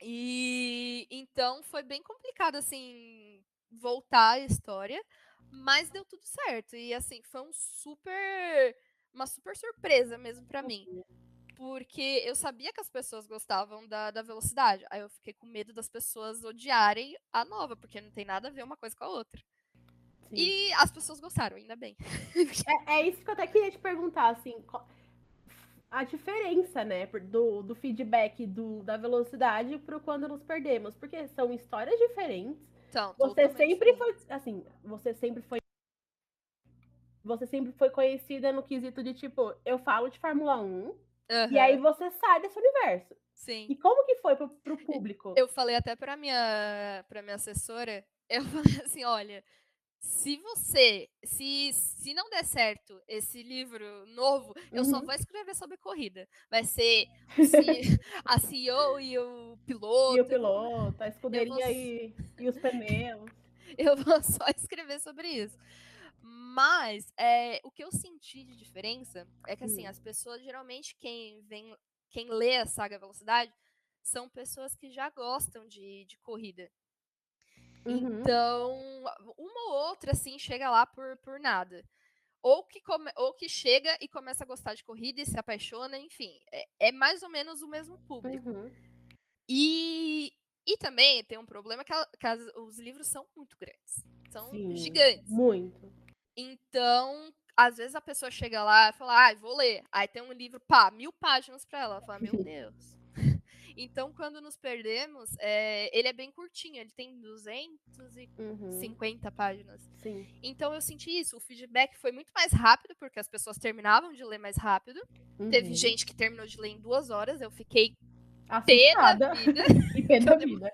E então foi bem complicado, assim, voltar a história, mas deu tudo certo. E assim, foi um super. Uma super surpresa mesmo pra mim. Porque eu sabia que as pessoas gostavam da, da velocidade. Aí eu fiquei com medo das pessoas odiarem a nova, porque não tem nada a ver uma coisa com a outra. Sim. E as pessoas gostaram, ainda bem. É, é, isso que eu até queria te perguntar, assim, a diferença, né, do, do feedback do, da velocidade para quando nos perdemos, porque são histórias diferentes. Então, você sempre foi, assim, você sempre foi você sempre foi conhecida no quesito de tipo, eu falo de Fórmula 1 uhum. e aí você sai desse universo. Sim. E como que foi pro, pro público? Eu falei até para minha para minha assessora, eu falei assim, olha, se você, se, se não der certo esse livro novo, eu só uhum. vou escrever sobre corrida. Vai ser a CEO e o piloto. E o piloto, a escuderia vou... e, e os pneus. Eu vou só escrever sobre isso. Mas é, o que eu senti de diferença é que assim, hum. as pessoas geralmente quem vem, quem lê a saga Velocidade são pessoas que já gostam de, de corrida. Uhum. Então, uma ou outra, assim, chega lá por, por nada. Ou que, come, ou que chega e começa a gostar de corrida e se apaixona, enfim. É, é mais ou menos o mesmo público. Uhum. E, e também tem um problema que, a, que as, os livros são muito grandes. São Sim, gigantes. Muito. Então, às vezes a pessoa chega lá e fala, ah, vou ler. Aí tem um livro, pá, mil páginas para ela. Ela fala, meu Deus. Então, quando nos perdemos, é, ele é bem curtinho, ele tem 250 uhum. páginas. Sim. Então, eu senti isso. O feedback foi muito mais rápido, porque as pessoas terminavam de ler mais rápido. Uhum. Teve gente que terminou de ler em duas horas, eu fiquei Assustada. pé da vida. e pé da vida.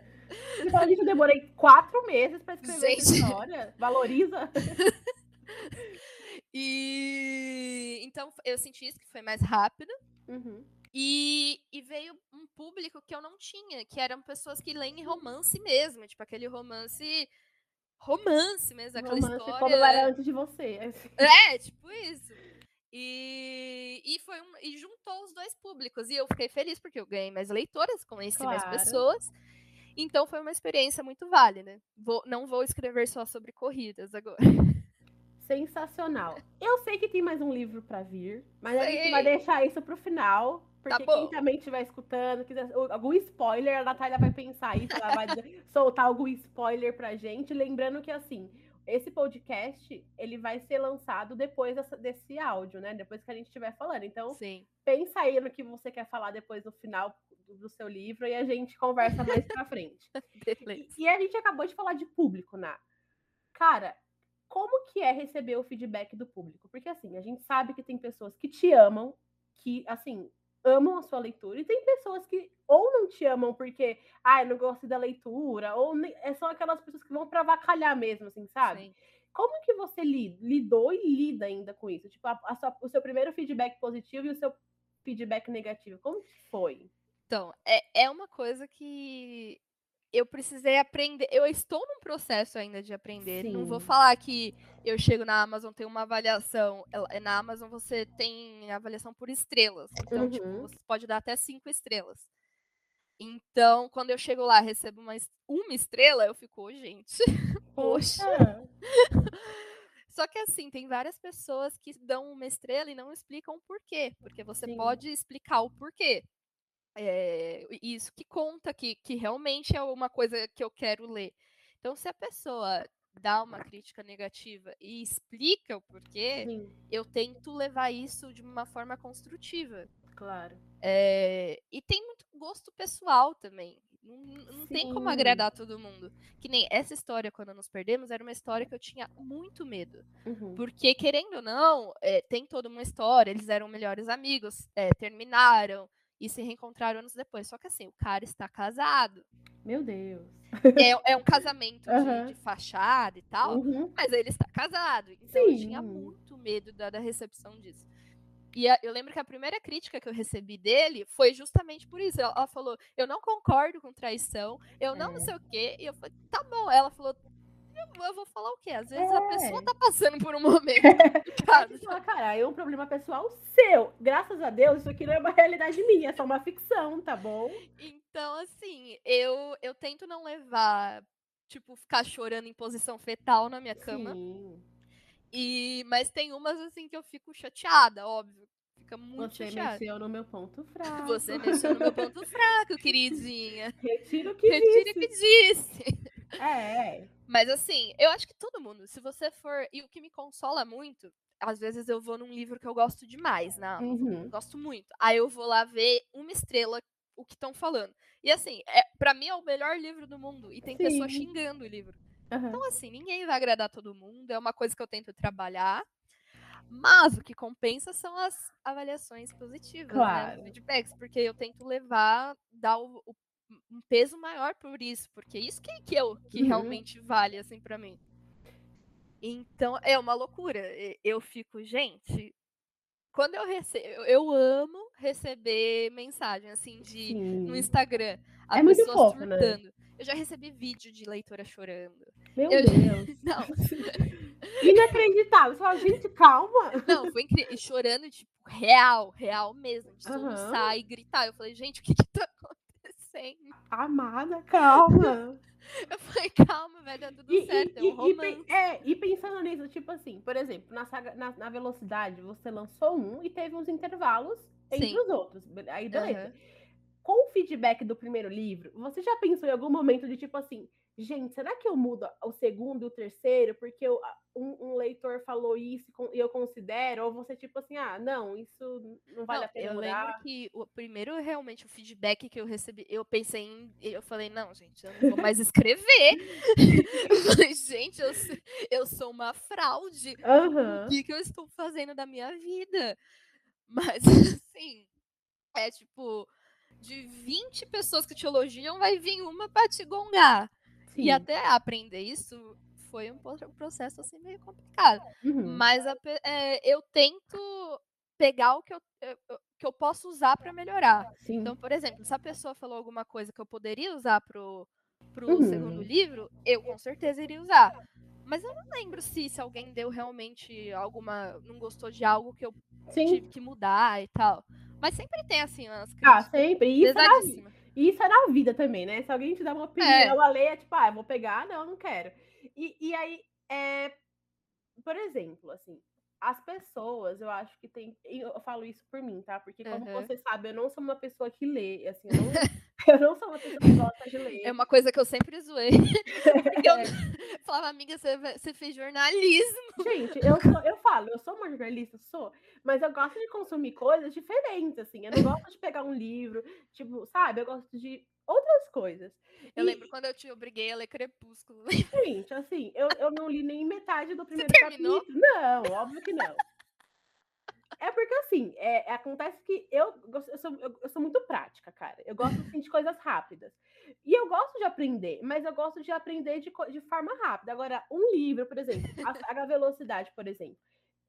Então, a gente eu demorei quatro meses para escrever gente... essa história. Valoriza. e então eu senti isso que foi mais rápido. Uhum. E, e, veio um público que eu não tinha, que eram pessoas que leem romance mesmo, tipo aquele romance. Romance mesmo, aquela romance história. Como era antes de você. Assim. É, tipo isso. E, e foi um, e juntou os dois públicos. E eu fiquei feliz porque eu ganhei mais leitoras, conheci claro. mais pessoas. Então foi uma experiência muito válida. Vou, não vou escrever só sobre corridas agora. Sensacional. Eu sei que tem mais um livro para vir, mas a gente vai deixar isso pro final. Porque tá quem também estiver escutando, quiser algum spoiler, a Natália vai pensar isso, ela vai soltar algum spoiler pra gente. Lembrando que, assim, esse podcast, ele vai ser lançado depois dessa, desse áudio, né? Depois que a gente estiver falando. Então, Sim. pensa aí no que você quer falar depois no final do, do seu livro e a gente conversa mais pra frente. e, e a gente acabou de falar de público, né? Cara, como que é receber o feedback do público? Porque assim, a gente sabe que tem pessoas que te amam, que assim, amam a sua leitura, e tem pessoas que ou não te amam porque, ah, eu não gosto da leitura, ou é só aquelas pessoas que vão para vacalhar mesmo, assim, sabe? Sim. Como que você lidou e lida ainda com isso? Tipo, a, a sua, o seu primeiro feedback positivo e o seu feedback negativo, como que foi? Então, é, é uma coisa que eu precisei aprender. Eu estou num processo ainda de aprender. Sim. Não vou falar que eu chego na Amazon, tem uma avaliação. Na Amazon você tem avaliação por estrelas. Então, tipo, uhum. tipo, você pode dar até cinco estrelas. Então, quando eu chego lá, recebo uma, uma estrela, eu fico, oh, gente, poxa. Só que assim, tem várias pessoas que dão uma estrela e não explicam o porquê. Porque você Sim. pode explicar o porquê. É, isso que conta, que, que realmente é uma coisa que eu quero ler. Então, se a pessoa dá uma crítica negativa e explica o porquê, Sim. eu tento levar isso de uma forma construtiva. Claro. É, e tem muito gosto pessoal também. Não, não tem como agradar todo mundo. Que nem essa história, quando nos perdemos, era uma história que eu tinha muito medo. Uhum. Porque, querendo ou não, é, tem toda uma história, eles eram melhores amigos, é, terminaram, e se reencontraram anos depois. Só que assim, o cara está casado. Meu Deus. É, é um casamento uhum. de, de, fachada e tal, uhum. mas ele está casado. Então Sim. eu tinha muito medo da, da recepção disso. E a, eu lembro que a primeira crítica que eu recebi dele foi justamente por isso. Ela, ela falou: Eu não concordo com traição, eu não, é. não sei o quê. E eu falei: Tá bom. Ela falou: eu vou falar o quê? Às vezes é. a pessoa tá passando por um momento. cara, fala, cara, é um problema pessoal seu. Graças a Deus, isso aqui não é uma realidade minha, é só uma ficção, tá bom? Então, assim, eu, eu tento não levar, tipo, ficar chorando em posição fetal na minha cama. Sim. E, mas tem umas, assim, que eu fico chateada, óbvio. Fica muito Você chateada. mexeu no meu ponto fraco. Você mexeu no meu ponto fraco, queridinha. Retiro o que Retiro disse. o que disse. É, é. Mas assim, eu acho que todo mundo, se você for. E o que me consola muito, às vezes eu vou num livro que eu gosto demais, né? Uhum. Gosto muito. Aí eu vou lá ver uma estrela o que estão falando. E assim, é, para mim é o melhor livro do mundo. E tem pessoas Sim. xingando o livro. Aham. Então, assim, ninguém vai agradar todo mundo. É uma coisa que eu tento trabalhar. Mas o que compensa são as avaliações positivas, né? Claro. Os feedbacks, porque eu tento levar, dar o, o- um peso maior por isso, porque isso que, que, eu, que Uhum. realmente vale, assim, pra mim. Então, é uma loucura. Eu fico, gente, quando eu recebo, eu- amo receber mensagem, assim, de no Sim. Instagram, a É muito fofo, né? surtando. Eu já recebi vídeo de leitora chorando. Meu Eu- Deus. Não, Inacreditável. Você fala, gente, calma. Não, foi incrível. E chorando, tipo, real, real mesmo. De soluçar e gritar. Eu falei, gente, o que que tá acontecendo? Amada, calma. Eu falei, calma, vai dar tudo E, certo. e, é um e- e é, e pensando nisso, tipo assim, por exemplo, na, saga, na, na velocidade, você lançou um e teve uns intervalos entre Sim. os outros. Aí, beleza. Aham. Com o feedback do primeiro livro, você já pensou em algum momento de tipo assim, gente, será que eu mudo o segundo e o terceiro porque eu- um, um leitor falou isso e eu considero? Ou você, tipo assim, ah, não, isso não vale Não, a pena eu mudar? lembro que o primeiro, realmente, o feedback que eu recebi, eu pensei em. Eu falei, não, gente, eu não vou mais escrever. eu falei, gente, eu, sou- eu sou uma fraude. Aham. O que, que eu estou fazendo da minha vida? Mas, assim, é tipo, de 20 pessoas que te elogiam, vai vir uma pra te gongar. Sim. E até aprender isso foi um processo assim meio complicado. Uhum. Mas a é, eu tento pegar o que eu, que eu posso usar para melhorar. Sim. Então, por exemplo, se a pessoa falou alguma coisa que eu poderia usar pro, pro Uhum. segundo livro, eu com certeza iria usar. Mas eu não lembro se, se alguém deu realmente alguma. não gostou de algo que eu Sim. tive que mudar e tal. Mas sempre tem, assim, umas Ah, críticas sempre. E pesadíssimas. E isso é na vida também, né? Se alguém te dá uma opinião alheia, tipo, ah, eu vou pegar, não, não quero. E, e aí, é, por exemplo, assim, as pessoas, eu acho que tem. Eu falo isso por mim, tá? Porque, como Aham. você sabe, eu não sou uma pessoa que lê. Assim, eu, não, eu não sou uma pessoa que gosta de ler. É uma coisa que eu sempre zoei. Porque eu falava, amiga, você, fez jornalismo. Gente, eu, sou- eu falo, eu sou uma jornalista, sou, mas eu gosto de consumir coisas diferentes, assim. Eu não gosto de pegar um livro, tipo, sabe? Eu gosto de outras coisas. Eu E- lembro quando eu te obriguei a ler Crepúsculo. Gente, assim, eu, eu não li nem metade do primeiro terminou? capítulo. Não, óbvio que não. É porque, assim, é, acontece que eu, eu, sou, eu, eu sou muito prática, cara. Eu gosto assim, de coisas rápidas. E eu gosto de aprender, mas eu gosto de aprender de, de forma rápida. Agora, um livro, por exemplo, a saga Velocidade, por exemplo,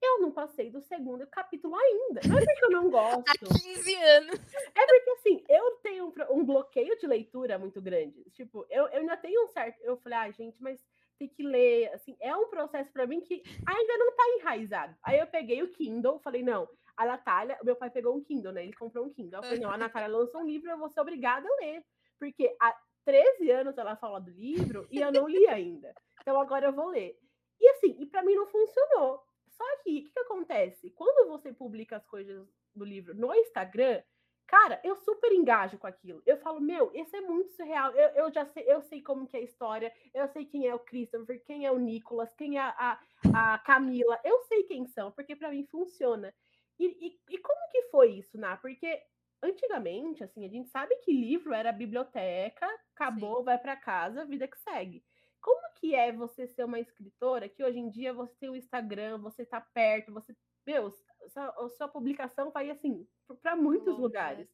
eu não passei do segundo capítulo ainda. Não é porque eu não Há gosto. 15 anos. É porque, assim, eu tenho um, um bloqueio de leitura muito grande. Tipo, eu, eu ainda tenho um certo. Eu falei, ah, gente, mas tem que ler. Assim, é um processo pra mim que ainda não tá enraizado. Aí eu peguei o Kindle, falei, não, a Natália, meu pai pegou um Kindle, né? Ele comprou um Kindle. Eu falei, não, a Natália lançou um livro, eu vou ser obrigada a ler. Porque há 13 anos ela fala do livro e eu não li ainda. Então agora eu vou ler. E assim, e pra mim não funcionou. Só que, o que, que acontece? Quando você publica as coisas do livro no Instagram, cara, eu super engajo com aquilo. Eu falo, meu, isso é muito surreal. Eu, eu já sei, eu sei como que é a história, eu sei quem é o Christopher, quem é o Nicholas, quem é a, a Camila, eu sei quem são, porque pra mim funciona. E, e, e como que foi isso, Ná? Porque antigamente, assim, a gente sabe que livro era biblioteca, acabou, vai pra casa, vida que segue. Como que é você ser uma escritora que hoje em dia você tem o Instagram, você tá perto, você. Meu, sua, sua publicação vai assim para muitos né? lugares.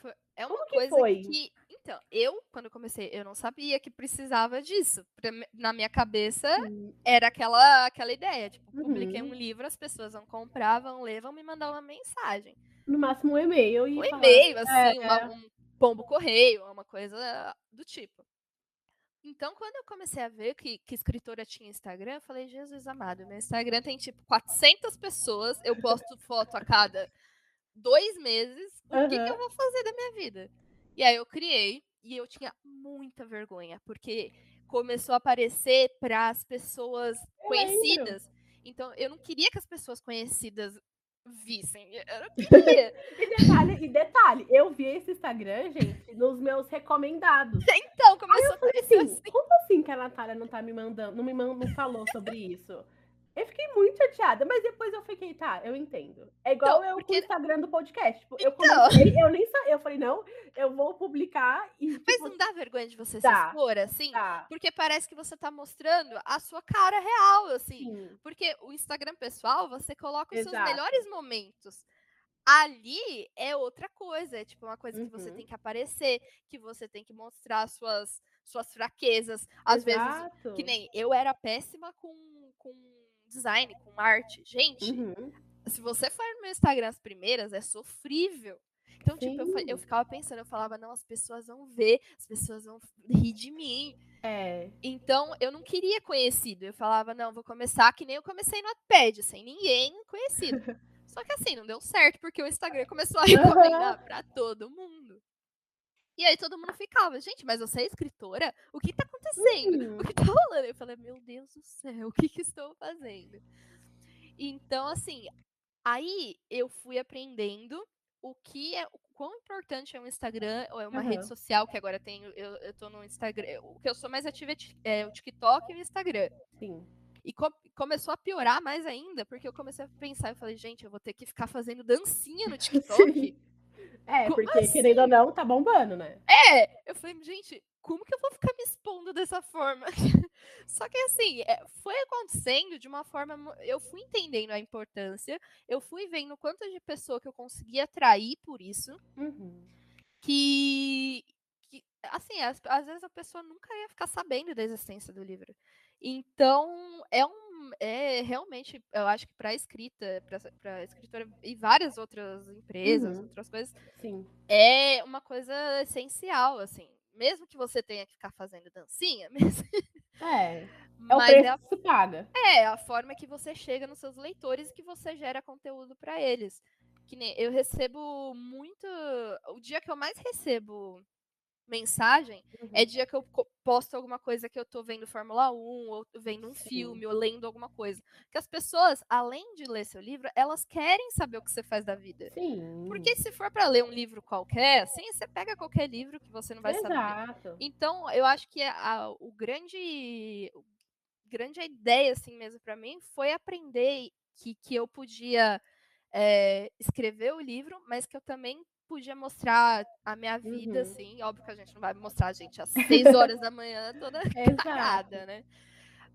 Foi- É uma Como que coisa foi? que. Então, eu, quando eu comecei, eu não sabia que precisava disso. Na minha cabeça, era aquela, aquela ideia. Tipo, publiquei Uhum. um livro, as pessoas vão comprar, vão ler, vão me mandar uma mensagem. No máximo um e-mail e Um e-mail, assim, é, uma- um pombo correio, uma coisa do tipo. Então, quando eu comecei a ver que, que escritora tinha Instagram, eu falei, Jesus amado, meu Instagram tem tipo 400 pessoas, eu posto foto a cada dois meses, o que, que eu vou fazer da minha vida? E aí eu criei, e eu tinha muita vergonha, porque começou a aparecer para as pessoas lembro. conhecidas. Então, eu não queria que as pessoas conhecidas vissem. E, detalhe, e detalhe, eu vi esse Instagram, gente, nos meus recomendados. Então, começou falei assim, assim, como assim que a Natália não tá me mandando, não me mandou, não falou sobre isso? Eu fiquei muito chateada, mas depois eu fiquei, tá, eu entendo. É igual então, eu porque... com o Instagram do podcast. Tipo, eu então... comecei, eu nem sabia, eu falei, não, eu vou publicar e. Tipo, mas não dá vergonha de você tá, se expor, assim? Tá. Porque parece que você tá mostrando a sua cara real, assim. Sim. Porque o Instagram pessoal, você coloca os Exato. seus melhores momentos. Ali é outra coisa, é tipo uma coisa uhum. que você uhum. tem que aparecer, que você tem que mostrar suas suas fraquezas. Às Exato. vezes, que nem eu era péssima com, com design, com arte. Gente, uhum. se você for no meu Instagram as primeiras, é sofrível. Então, Sim. tipo, eu, eu, ficava pensando, eu falava, não, as pessoas vão ver, as pessoas vão rir de mim. É. Então, eu não queria conhecido. Eu falava, não, vou começar que nem eu comecei no Wattpad, sem ninguém conhecido. Só que assim, não deu certo, porque o Instagram começou a recomendar pra todo mundo. E aí todo mundo ficava, gente, mas você é escritora? O que tá acontecendo? Uhum. O que tá rolando? Eu falei, meu Deus do céu, o que que estou fazendo? Então, assim, aí eu fui aprendendo o que é, o quão importante é um Instagram, ou é uma uhum. rede social, que agora tenho, eu, eu tô no Instagram, o que eu sou mais ativa é, é o TikTok e o Instagram. Sim. E co começou a piorar mais ainda, porque eu comecei a pensar, eu falei, gente, eu vou ter que ficar fazendo dancinha no TikTok. É, como porque assim? querendo ou não, tá bombando, né? É, eu falei, gente, como que eu vou ficar me expondo dessa forma? Só que assim, é, foi acontecendo de uma forma. Eu fui entendendo a importância, eu fui vendo quanto de pessoa que eu conseguia atrair por isso. Uhum. Que, que. Assim, às, às vezes a pessoa nunca ia ficar sabendo da existência do livro. Então, é um é realmente, eu acho que para escrita, para escritora e várias outras empresas, uhum. outras coisas, Sim. é uma coisa essencial, assim. Mesmo que você tenha que ficar fazendo dancinha, mesmo... É. É o preço é a, que paga. É, a forma que você chega nos seus leitores e que você gera conteúdo para eles. Que nem eu recebo muito. O dia que eu mais recebo mensagem é uhum. é dia que eu posto alguma coisa que eu tô vendo Fórmula 1, ou vendo um Sim. filme, ou lendo alguma coisa. Que as pessoas, além de ler seu livro, elas querem saber o que você faz da vida. Sim. Porque se for para ler um livro qualquer, assim, você pega qualquer livro que você não vai Exato. saber. Então, eu acho que a, o grande grande ideia assim mesmo para mim foi aprender que, que eu podia é, escrever o livro, mas que eu também podia mostrar a minha vida, uhum. assim. Óbvio que a gente não vai mostrar a gente às 6 horas da manhã toda cagada, né?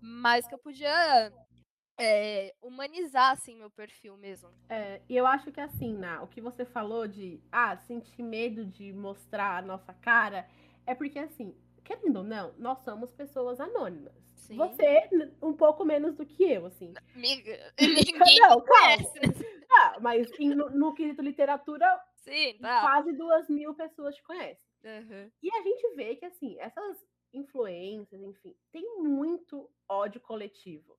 Mas que eu podia é, humanizar, assim, meu perfil mesmo. É, e eu acho que, assim, na, o que você falou de, ah, sentir medo de mostrar a nossa cara, é porque, assim, querendo ou não, nós somos pessoas anônimas. Sim. Você, um pouco menos do que eu, assim. Amiga, ninguém não, conhece. Ah, mas no, no quesito literatura, Sim, tá. quase duas mil pessoas te conhecem. Uhum. E a gente vê que, assim, essas influências, enfim, tem muito ódio coletivo.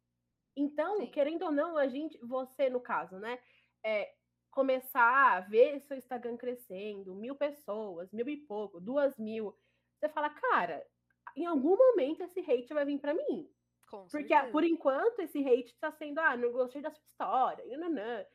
Então, Sim. querendo ou não, a gente, você no caso, né, é, começar a ver seu Instagram crescendo, mil pessoas, mil e pouco, duas mil, você fala, cara, em algum momento esse hate vai vir para mim. Com Porque, certeza. por enquanto, esse hate tá sendo, ah, não gostei da sua história, nananã.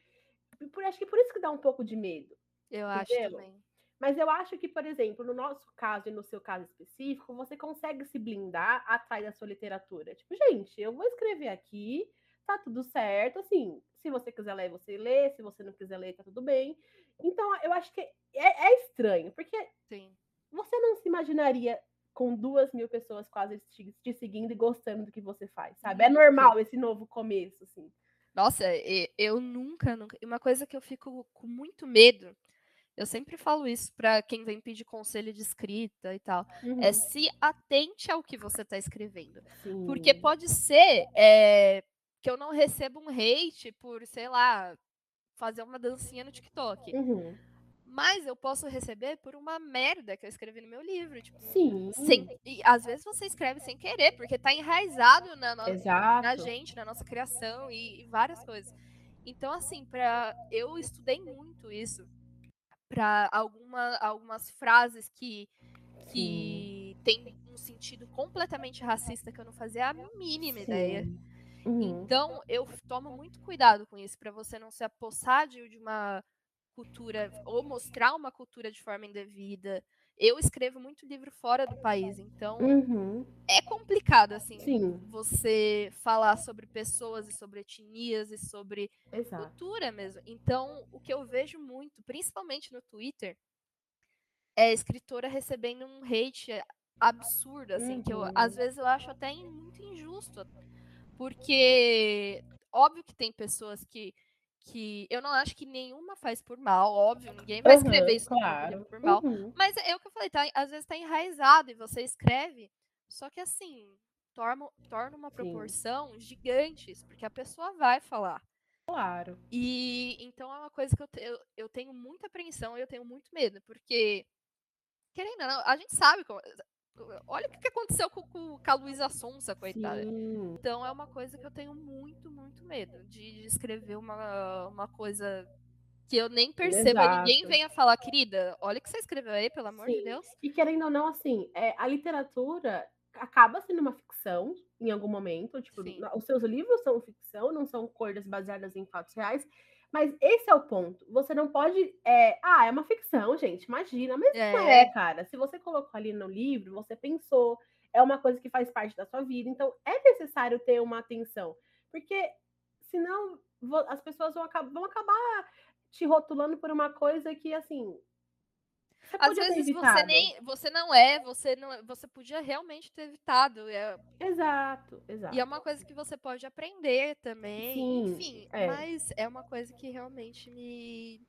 Por, acho que por isso que dá um pouco de medo. Eu acho também. Mas eu acho que, por exemplo, no nosso caso e no seu caso específico, você consegue se blindar atrás da sua literatura. Tipo, gente, eu vou escrever aqui, tá tudo certo, assim, se você quiser ler, você lê, se você não quiser ler, tá tudo bem. Então, eu acho que é, é estranho, porque Sim. você não se imaginaria com duas mil pessoas quase te, te seguindo e gostando do que você faz, sabe? É normal esse novo começo, assim. Nossa, eu nunca, nunca. Uma coisa que eu fico com muito medo eu sempre falo isso para quem vem pedir conselho de escrita e tal. É uhum. É se atente ao que você está escrevendo. Sim. Porque pode ser é, que eu não receba um hate por, sei lá, fazer uma dancinha no TikTok. Uhum. Mas eu posso receber por uma merda que eu escrevi no meu livro. Tipo, Sim. Sem, e às vezes você escreve sem querer, porque está enraizado na, na gente, na nossa criação e, e várias coisas. Então, assim, para eu estudei muito isso para alguma, algumas frases que, que tem um sentido completamente racista que eu não fazia a mínima Sim. ideia. Uhum. Então, eu tomo muito cuidado com isso, para você não se apossar de, de uma cultura, ou mostrar uma cultura de forma indevida. Eu escrevo muito livro fora do país, então uhum. é complicado, assim, Sim. você falar sobre pessoas e sobre etnias e sobre Exato. cultura mesmo. Então, o que eu vejo muito, principalmente no Twitter, é escritora recebendo um hate absurdo, assim, uhum. que eu, às uhum. vezes eu acho até muito injusto. Porque, óbvio que tem pessoas que que eu não acho que nenhuma faz por mal, óbvio, ninguém vai escrever uhum, isso claro. por mal. Uhum. Mas é o que eu falei, tá, às vezes tá enraizado e você escreve, só que assim, torna, torna uma proporção Sim. gigante porque a pessoa vai falar. Claro. E então é uma coisa que eu, eu, eu tenho muita apreensão e eu tenho muito medo, porque, querendo ou não, a gente sabe como, Olha o que aconteceu com, com, com a Luísa Sonsa, coitada. Sim. Então é uma coisa que eu tenho muito, muito medo de, de escrever uma, uma coisa que eu nem percebo e ninguém venha falar, querida, olha o que você escreveu aí, pelo amor Sim. de Deus. E querendo ou não, assim, é, a literatura acaba sendo uma ficção em algum momento. Tipo, Sim. os seus livros são ficção, não são coisas baseadas em fatos reais. Mas esse é o ponto. Você não pode. É, ah, é uma ficção, gente. Imagina. Mas é. não é, cara. Se você colocou ali no livro, você pensou, é uma coisa que faz parte da sua vida. Então, é necessário ter uma atenção. Porque senão as pessoas vão acabar, vão acabar te rotulando por uma coisa que, assim. Às vezes você nem você não é, você não você podia realmente ter evitado. É... Exato, exato. E é uma coisa que você pode aprender também. Sim, Enfim, é. mas é uma coisa que realmente me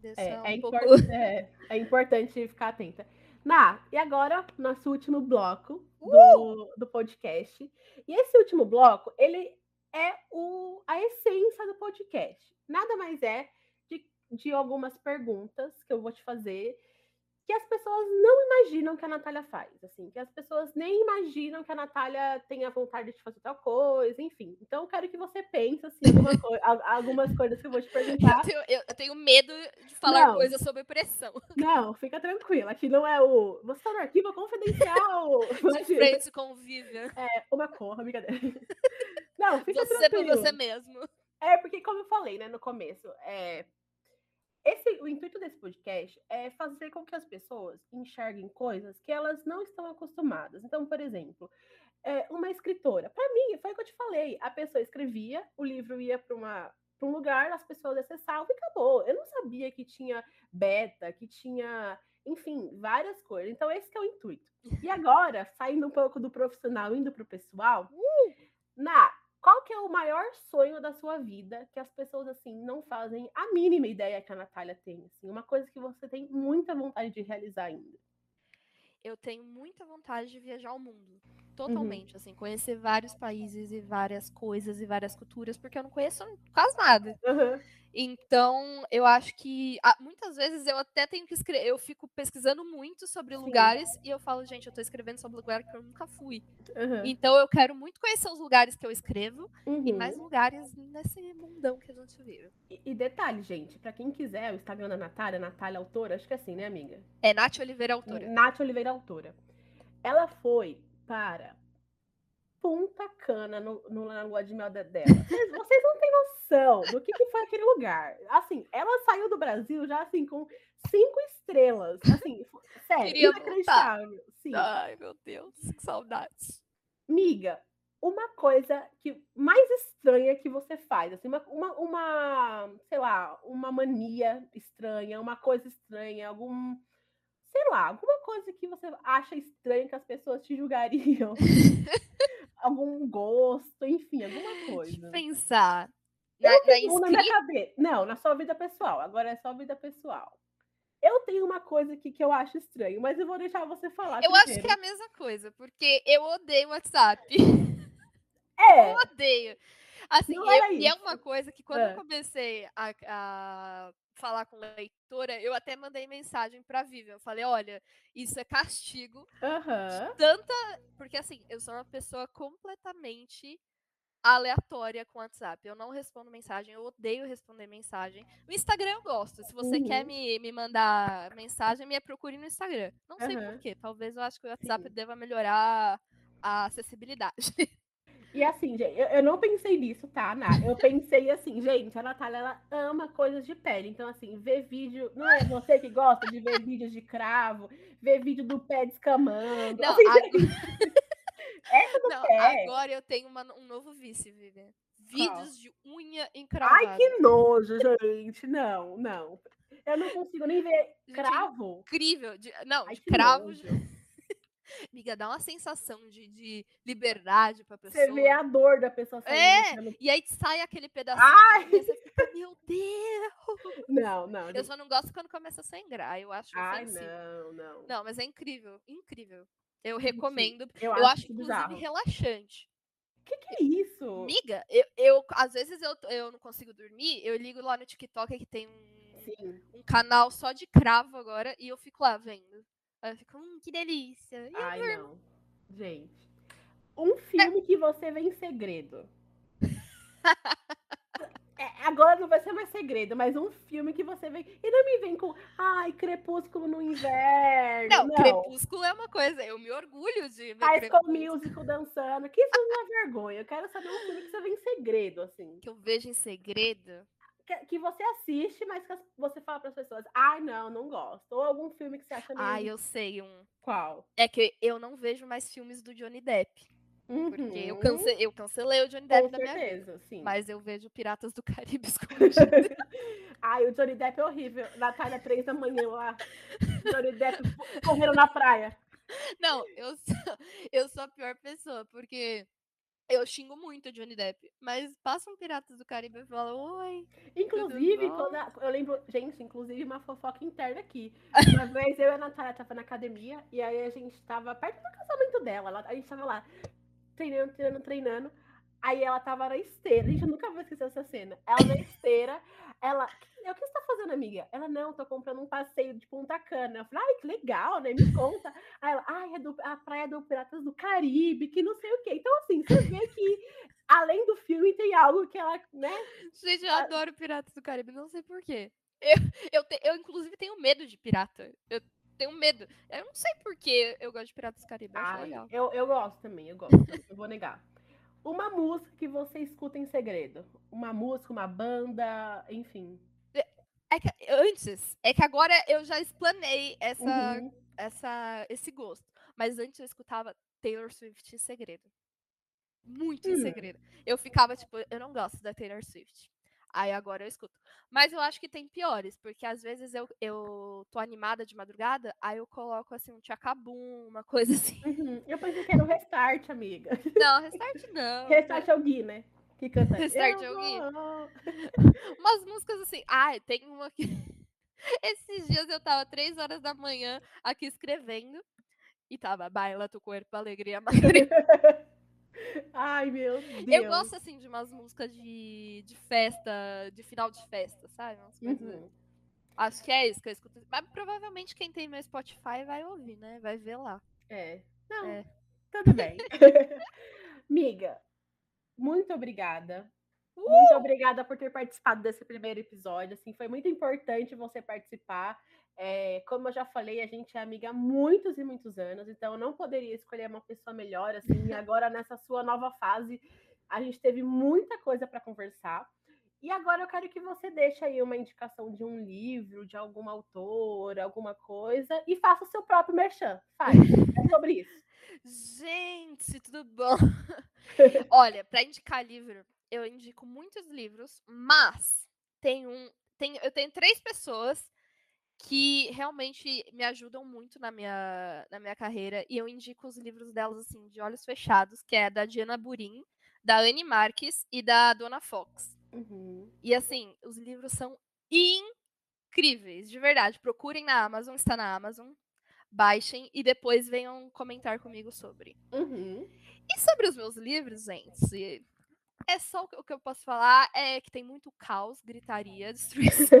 deixa é, um é pouco. Import é, é, importante ficar atenta. Na, e agora, nosso último bloco uh! do, do podcast. E esse último bloco, ele é o, a essência do podcast. Nada mais é de, de algumas perguntas que eu vou te fazer que as pessoas não imaginam que a Natália faz, assim, que as pessoas nem imaginam que a Natália tenha vontade de fazer tal coisa, enfim. Então eu quero que você pense assim, co algumas coisas que eu vou te perguntar. Eu tenho, eu tenho medo de falar coisas sobre pressão. Não, fica tranquila, aqui não é o. Você tá no arquivo confidencial. De frente convívia. É, uma corra, brincadeira. Não, fica você tranquilo. Você por você mesmo. É, porque como eu falei, né, no começo, é, esse, o intuito desse podcast é fazer com que as pessoas enxerguem coisas que elas não estão acostumadas. Então, por exemplo, é, uma escritora. Para mim, foi o que eu te falei. A pessoa escrevia, o livro ia para um lugar, as pessoas acessavam e acabou. Eu não sabia que tinha beta, que tinha, enfim, várias coisas. Então, esse é o intuito. E agora, saindo um pouco do profissional, indo para o pessoal, uh! na qual que é o maior sonho da sua vida que as pessoas assim não fazem a mínima ideia que a Natália tem? Assim, uma coisa que você tem muita vontade de realizar ainda. Eu tenho muita vontade de viajar ao mundo. Totalmente, uhum. assim, conhecer vários países e várias coisas e várias culturas, porque eu não conheço quase nada. Uhum. Então, eu acho que ah, muitas vezes eu até tenho que escrever, eu fico pesquisando muito sobre Sim. lugares e eu falo, gente, eu tô escrevendo sobre lugar que eu nunca fui. Uhum. Então, eu quero muito conhecer os lugares que eu escrevo uhum. e mais lugares nesse mundão que a gente vive. E, e detalhe, gente, para quem quiser, o Instagram da Natália, Natália Autora, acho que é assim, né, amiga? É Nath Oliveira Autora. Nath Oliveira Autora. Ela foi para Punta Cana no, no, na lua de mel dela. Vocês, vocês não têm noção do que, que, foi aquele lugar. Assim, ela saiu do Brasil já assim com cinco estrelas. Assim, sério, Queria inacreditável. Sim. Ai, meu Deus, que saudades. Miga, uma coisa que mais estranha que você faz, assim, uma, uma, uma, sei lá, uma mania estranha, uma coisa estranha, algum, sei lá, alguma coisa que você acha estranha que as pessoas te julgariam. algum gosto, enfim, alguma coisa. De pensar. Na, eu tenho na, na minha cabeça. Não, na sua vida pessoal. Agora é só vida pessoal. Eu tenho uma coisa aqui que eu acho estranho, mas eu vou deixar você falar. Eu primeiro. acho que é a mesma coisa, porque eu odeio WhatsApp. É. Eu odeio. Assim, eu, e é uma coisa que quando é. eu comecei a, a, falar com leitora, eu até mandei mensagem pra Vivian. Eu falei, olha, isso é castigo. Uhum. Tanta. Porque assim, eu sou uma pessoa completamente aleatória com WhatsApp. Eu não respondo mensagem, eu odeio responder mensagem. No Instagram eu gosto. Se você uhum. quer me, me mandar mensagem, me procure no Instagram. Não sei uhum. porquê. Talvez eu acho que o WhatsApp Sim. deva melhorar a acessibilidade. E assim, gente, eu, eu não pensei nisso, tá, Ná? Eu pensei assim, gente, a Natália, ela ama coisas de pele. Então, assim, ver vídeo. Não é você que gosta de ver vídeos de cravo, ver vídeo do pé descamando. Não, assim, agora... Essa do Não, pé. agora eu tenho uma- um novo vício, Vivian. Vídeos de unha encravada. Ai, que nojo, gente. Não, não. Eu não consigo nem ver Gente, cravo. Incrível. Não, Ai, cravo. nojo. Miga, dá uma sensação de, de liberdade pra pessoa. Você vê a dor da pessoa saindo. É, pelo- e aí sai aquele pedacinho Ai! você fica, meu Deus! Não, não. Eu gente. só não gosto quando começa a sangrar, eu acho Ai, ofensivo. não, não. Não, mas é incrível, incrível. Eu recomendo. Eu, Eu acho, isso inclusive, bizarro. relaxante. Que que é isso? Miga, eu, eu às vezes eu, eu não consigo dormir, eu ligo lá no TikTok que tem um, Sim. um canal só de cravo agora e eu fico lá vendo. Aí eu fico, hum, que delícia. E Ai, não. Gente. Um filme que você vê em segredo. É, agora não vai ser mais segredo, mas um filme que você vê. E não me vem com. Ai, crepúsculo no inverno. Não, Não, Crepúsculo é uma coisa, eu me orgulho de School Crepúsculo. Musical dançando. Que isso é vergonha. Eu quero saber um filme que você vê em segredo, assim. Que eu vejo em segredo. Que, que você assiste, mas que você fala para as pessoas. Ai, não, não gosto. Ou algum filme que você acha meio. Ah, eu sei um. Qual? É que eu não vejo mais filmes do Johnny Depp. Porque eu, Uhum, cance... eu cancelei o Johnny Depp Com da minha vida. certeza, sim. Mas eu vejo Piratas do Caribe escondido. Ai, o Johnny Depp é horrível. Natália, três da manhã lá. Johnny Depp correndo na praia. Não, eu sou, eu sou a pior pessoa, porque eu xingo muito o Johnny Depp. Mas passa um Piratas do Caribe e fala, oi. Inclusive, quando a- eu lembro, gente, inclusive uma fofoca interna aqui. Uma vez eu e a Natália tava na academia e aí a gente tava perto do casamento dela. ela- a gente tava lá treinando, treinando, treinando. Aí ela tava na esteira. Gente, eu nunca vou esquecer essa cena. Ela na esteira, ela. "É, O que você tá fazendo, amiga? Ela, não, tô comprando um passeio de Punta Cana. Eu falei, ai, que legal, né? Me conta. Aí ela, ai, é do, a praia do Piratas do Caribe, que não sei o quê. Então, assim, você vê que além do filme tem algo que ela, né? Gente, eu adoro Piratas do Caribe, não sei porquê. Eu, eu, te- eu, inclusive, tenho medo de pirata. Eu tenho medo. Eu não sei por que eu gosto de Piratas do Caribe, eu Ai, eu, eu gosto também, eu gosto, não vou negar. Uma música que você escuta em segredo. Uma música, uma banda, enfim. É que, antes, é que agora eu já explanei essa, Uhum. essa, esse gosto. Mas antes eu escutava Taylor Swift em segredo. Muito em Hum. segredo. Eu ficava tipo, eu não gosto da Taylor Swift. Aí agora eu escuto. Mas eu acho que tem piores, porque às vezes eu, eu tô animada de madrugada, aí eu coloco assim um tchacabum, uma coisa assim. Uhum. Eu pensei que era o Restart, amiga. Não, restart não. Restart é o Gui, né? Que canta. Restart é o Gui. Umas músicas assim. Ah, tem uma que. Esses dias eu tava três horas da manhã aqui escrevendo. E tava, baila tu corpo, alegria, madre. Ai, meu Deus. Eu gosto, assim, de umas músicas de, de festa, de final de festa, sabe? Uhum. Acho que é isso que eu escuto. Mas provavelmente quem tem meu Spotify vai ouvir, né? Vai ver lá. É. Não, É. tudo bem. Miga, muito obrigada. Muito obrigada por ter participado desse primeiro episódio. Assim, foi muito importante você participar. É, como eu já falei, a gente é amiga há muitos e muitos anos, então eu não poderia escolher uma pessoa melhor. Assim, agora nessa sua nova fase, a gente teve muita coisa para conversar. E agora eu quero que você deixe aí uma indicação de um livro, de alguma autora, alguma coisa, e faça o seu próprio merchan. Faz. É sobre isso. Gente, tudo bom? Olha, pra indicar livro, eu indico muitos livros, mas tem um, tem, eu tenho três pessoas que realmente me ajudam muito na minha, na minha carreira e eu indico os livros delas assim de olhos fechados, que é da Diana Burim, da Anne Marques e da Dona Fox. Uhum. E assim, os livros são incríveis, de verdade. Procurem na Amazon, está na Amazon. Baixem e depois venham comentar comigo sobre. Uhum. E sobre os meus livros, gente, é só o que- o que eu posso falar é que tem muito caos, gritaria, destruição,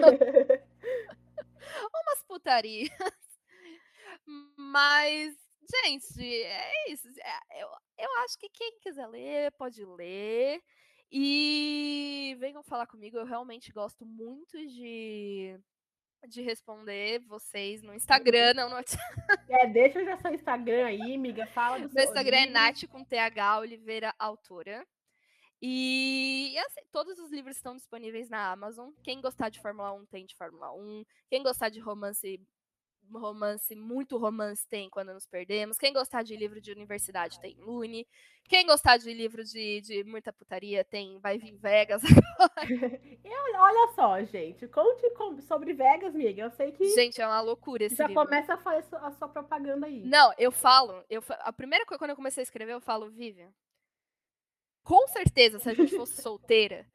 umas putarias. Mas, gente, é isso. É, Eu, eu acho que quem quiser ler, pode ler. E venham falar comigo. Eu realmente gosto muito de, de responder vocês no Instagram, não no WhatsApp. É, deixa já seu Instagram aí, amiga. Fala do Meu Instagram é livro. Nath com TH Oliveira Autora. E, assim, todos os livros estão disponíveis na Amazon. Quem gostar de Fórmula 1 tem de Fórmula 1. Quem gostar de romance, romance, muito romance tem Quando Nos Perdemos. Quem gostar de livro de universidade tem Lune. Quem gostar de livro de, de muita putaria tem Vai Vir Vegas. E olha, olha só, gente. Conte com- sobre Vegas, amiga. Eu sei que Gente, é uma loucura esse já livro. começa a fazer a sua propaganda aí. Não, eu falo, eu, a primeira coisa quando eu comecei a escrever, eu falo, Vivian, com certeza, se a gente fosse solteira,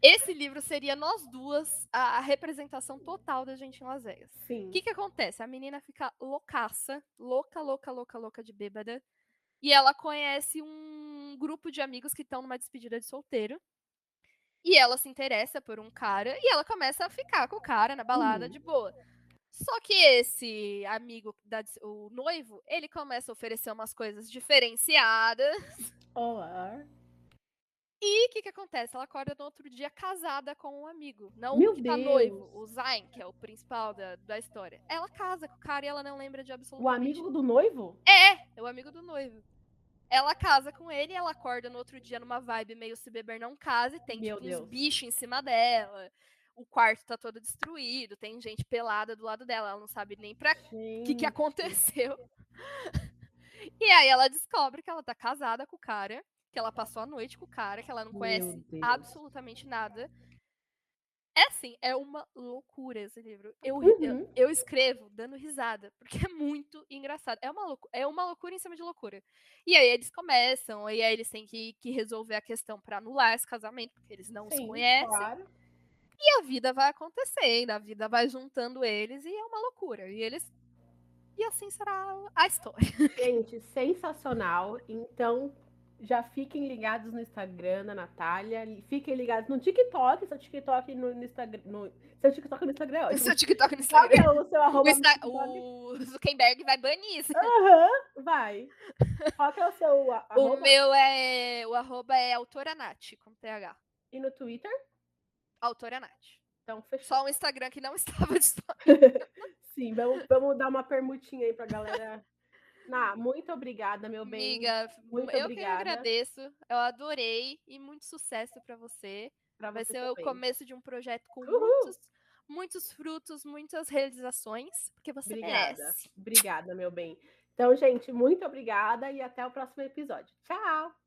esse livro seria nós duas a, a representação total da gente em Las Vegas. Sim. O que que acontece? A menina fica loucaça, louca, louca, louca, louca de bêbada, e ela conhece um grupo de amigos que estão numa despedida de solteiro. E ela se interessa por um cara e ela começa a ficar com o cara na balada Uhum. de boa. Só que esse amigo, da o noivo, ele começa a oferecer umas coisas diferenciadas. Olá. E o que, que acontece? Ela acorda no outro dia casada com um amigo. Não Meu o que tá Deus. noivo, o Zayn, que é o principal da, da história. Ela casa com o cara e ela não lembra de O absolutamente amigo do noivo? É, é o amigo do noivo. Ela casa com ele, ela acorda no outro dia numa vibe meio se beber não case, tem Meu tipo Deus. uns bichos em cima dela. O quarto tá todo destruído, tem gente pelada do lado dela, ela não sabe nem pra o que, que aconteceu. E aí ela descobre que ela tá casada com o cara, que ela passou a noite com o cara, que ela não conhece absolutamente nada. É assim, é uma loucura esse livro. Eu, ri- eu, Uhum. eu escrevo dando risada, porque é muito engraçado. É uma, loucu- é uma loucura em cima de loucura. E aí eles começam, e aí eles têm que, que resolver a questão pra anular esse casamento, porque eles não se Sim, conhecem. claro. E a vida vai acontecendo, a vida vai juntando eles, e é uma loucura. E eles. E assim será a história. Gente, sensacional. Então, já fiquem ligados no Instagram da Natália. Fiquem ligados no TikTok. Seu TikTok no, no Instagram. No, seu TikTok no Instagram é O ótimo. seu TikTok no Qual Instagram. é o seu O, arroba no Insta- o Zuckerberg vai banir isso. Aham, vai. Qual é o seu a- O arroba? meu é. O arroba é com TH. E no Twitter? Autora Nath. Então, fechou. Só o Instagram que não estava disponível. Sim, vamos, vamos dar uma permutinha aí pra galera. Ná, muito obrigada, meu bem. Amiga, muito eu que obrigada. agradeço. Eu adorei e muito sucesso pra você. Pra Vai você ser o também. começo de um projeto com Uhul. muitos, muitos frutos, muitas realizações, porque você Obrigada. merece. Obrigada, meu bem. Então, gente, muito obrigada e até o próximo episódio. Tchau!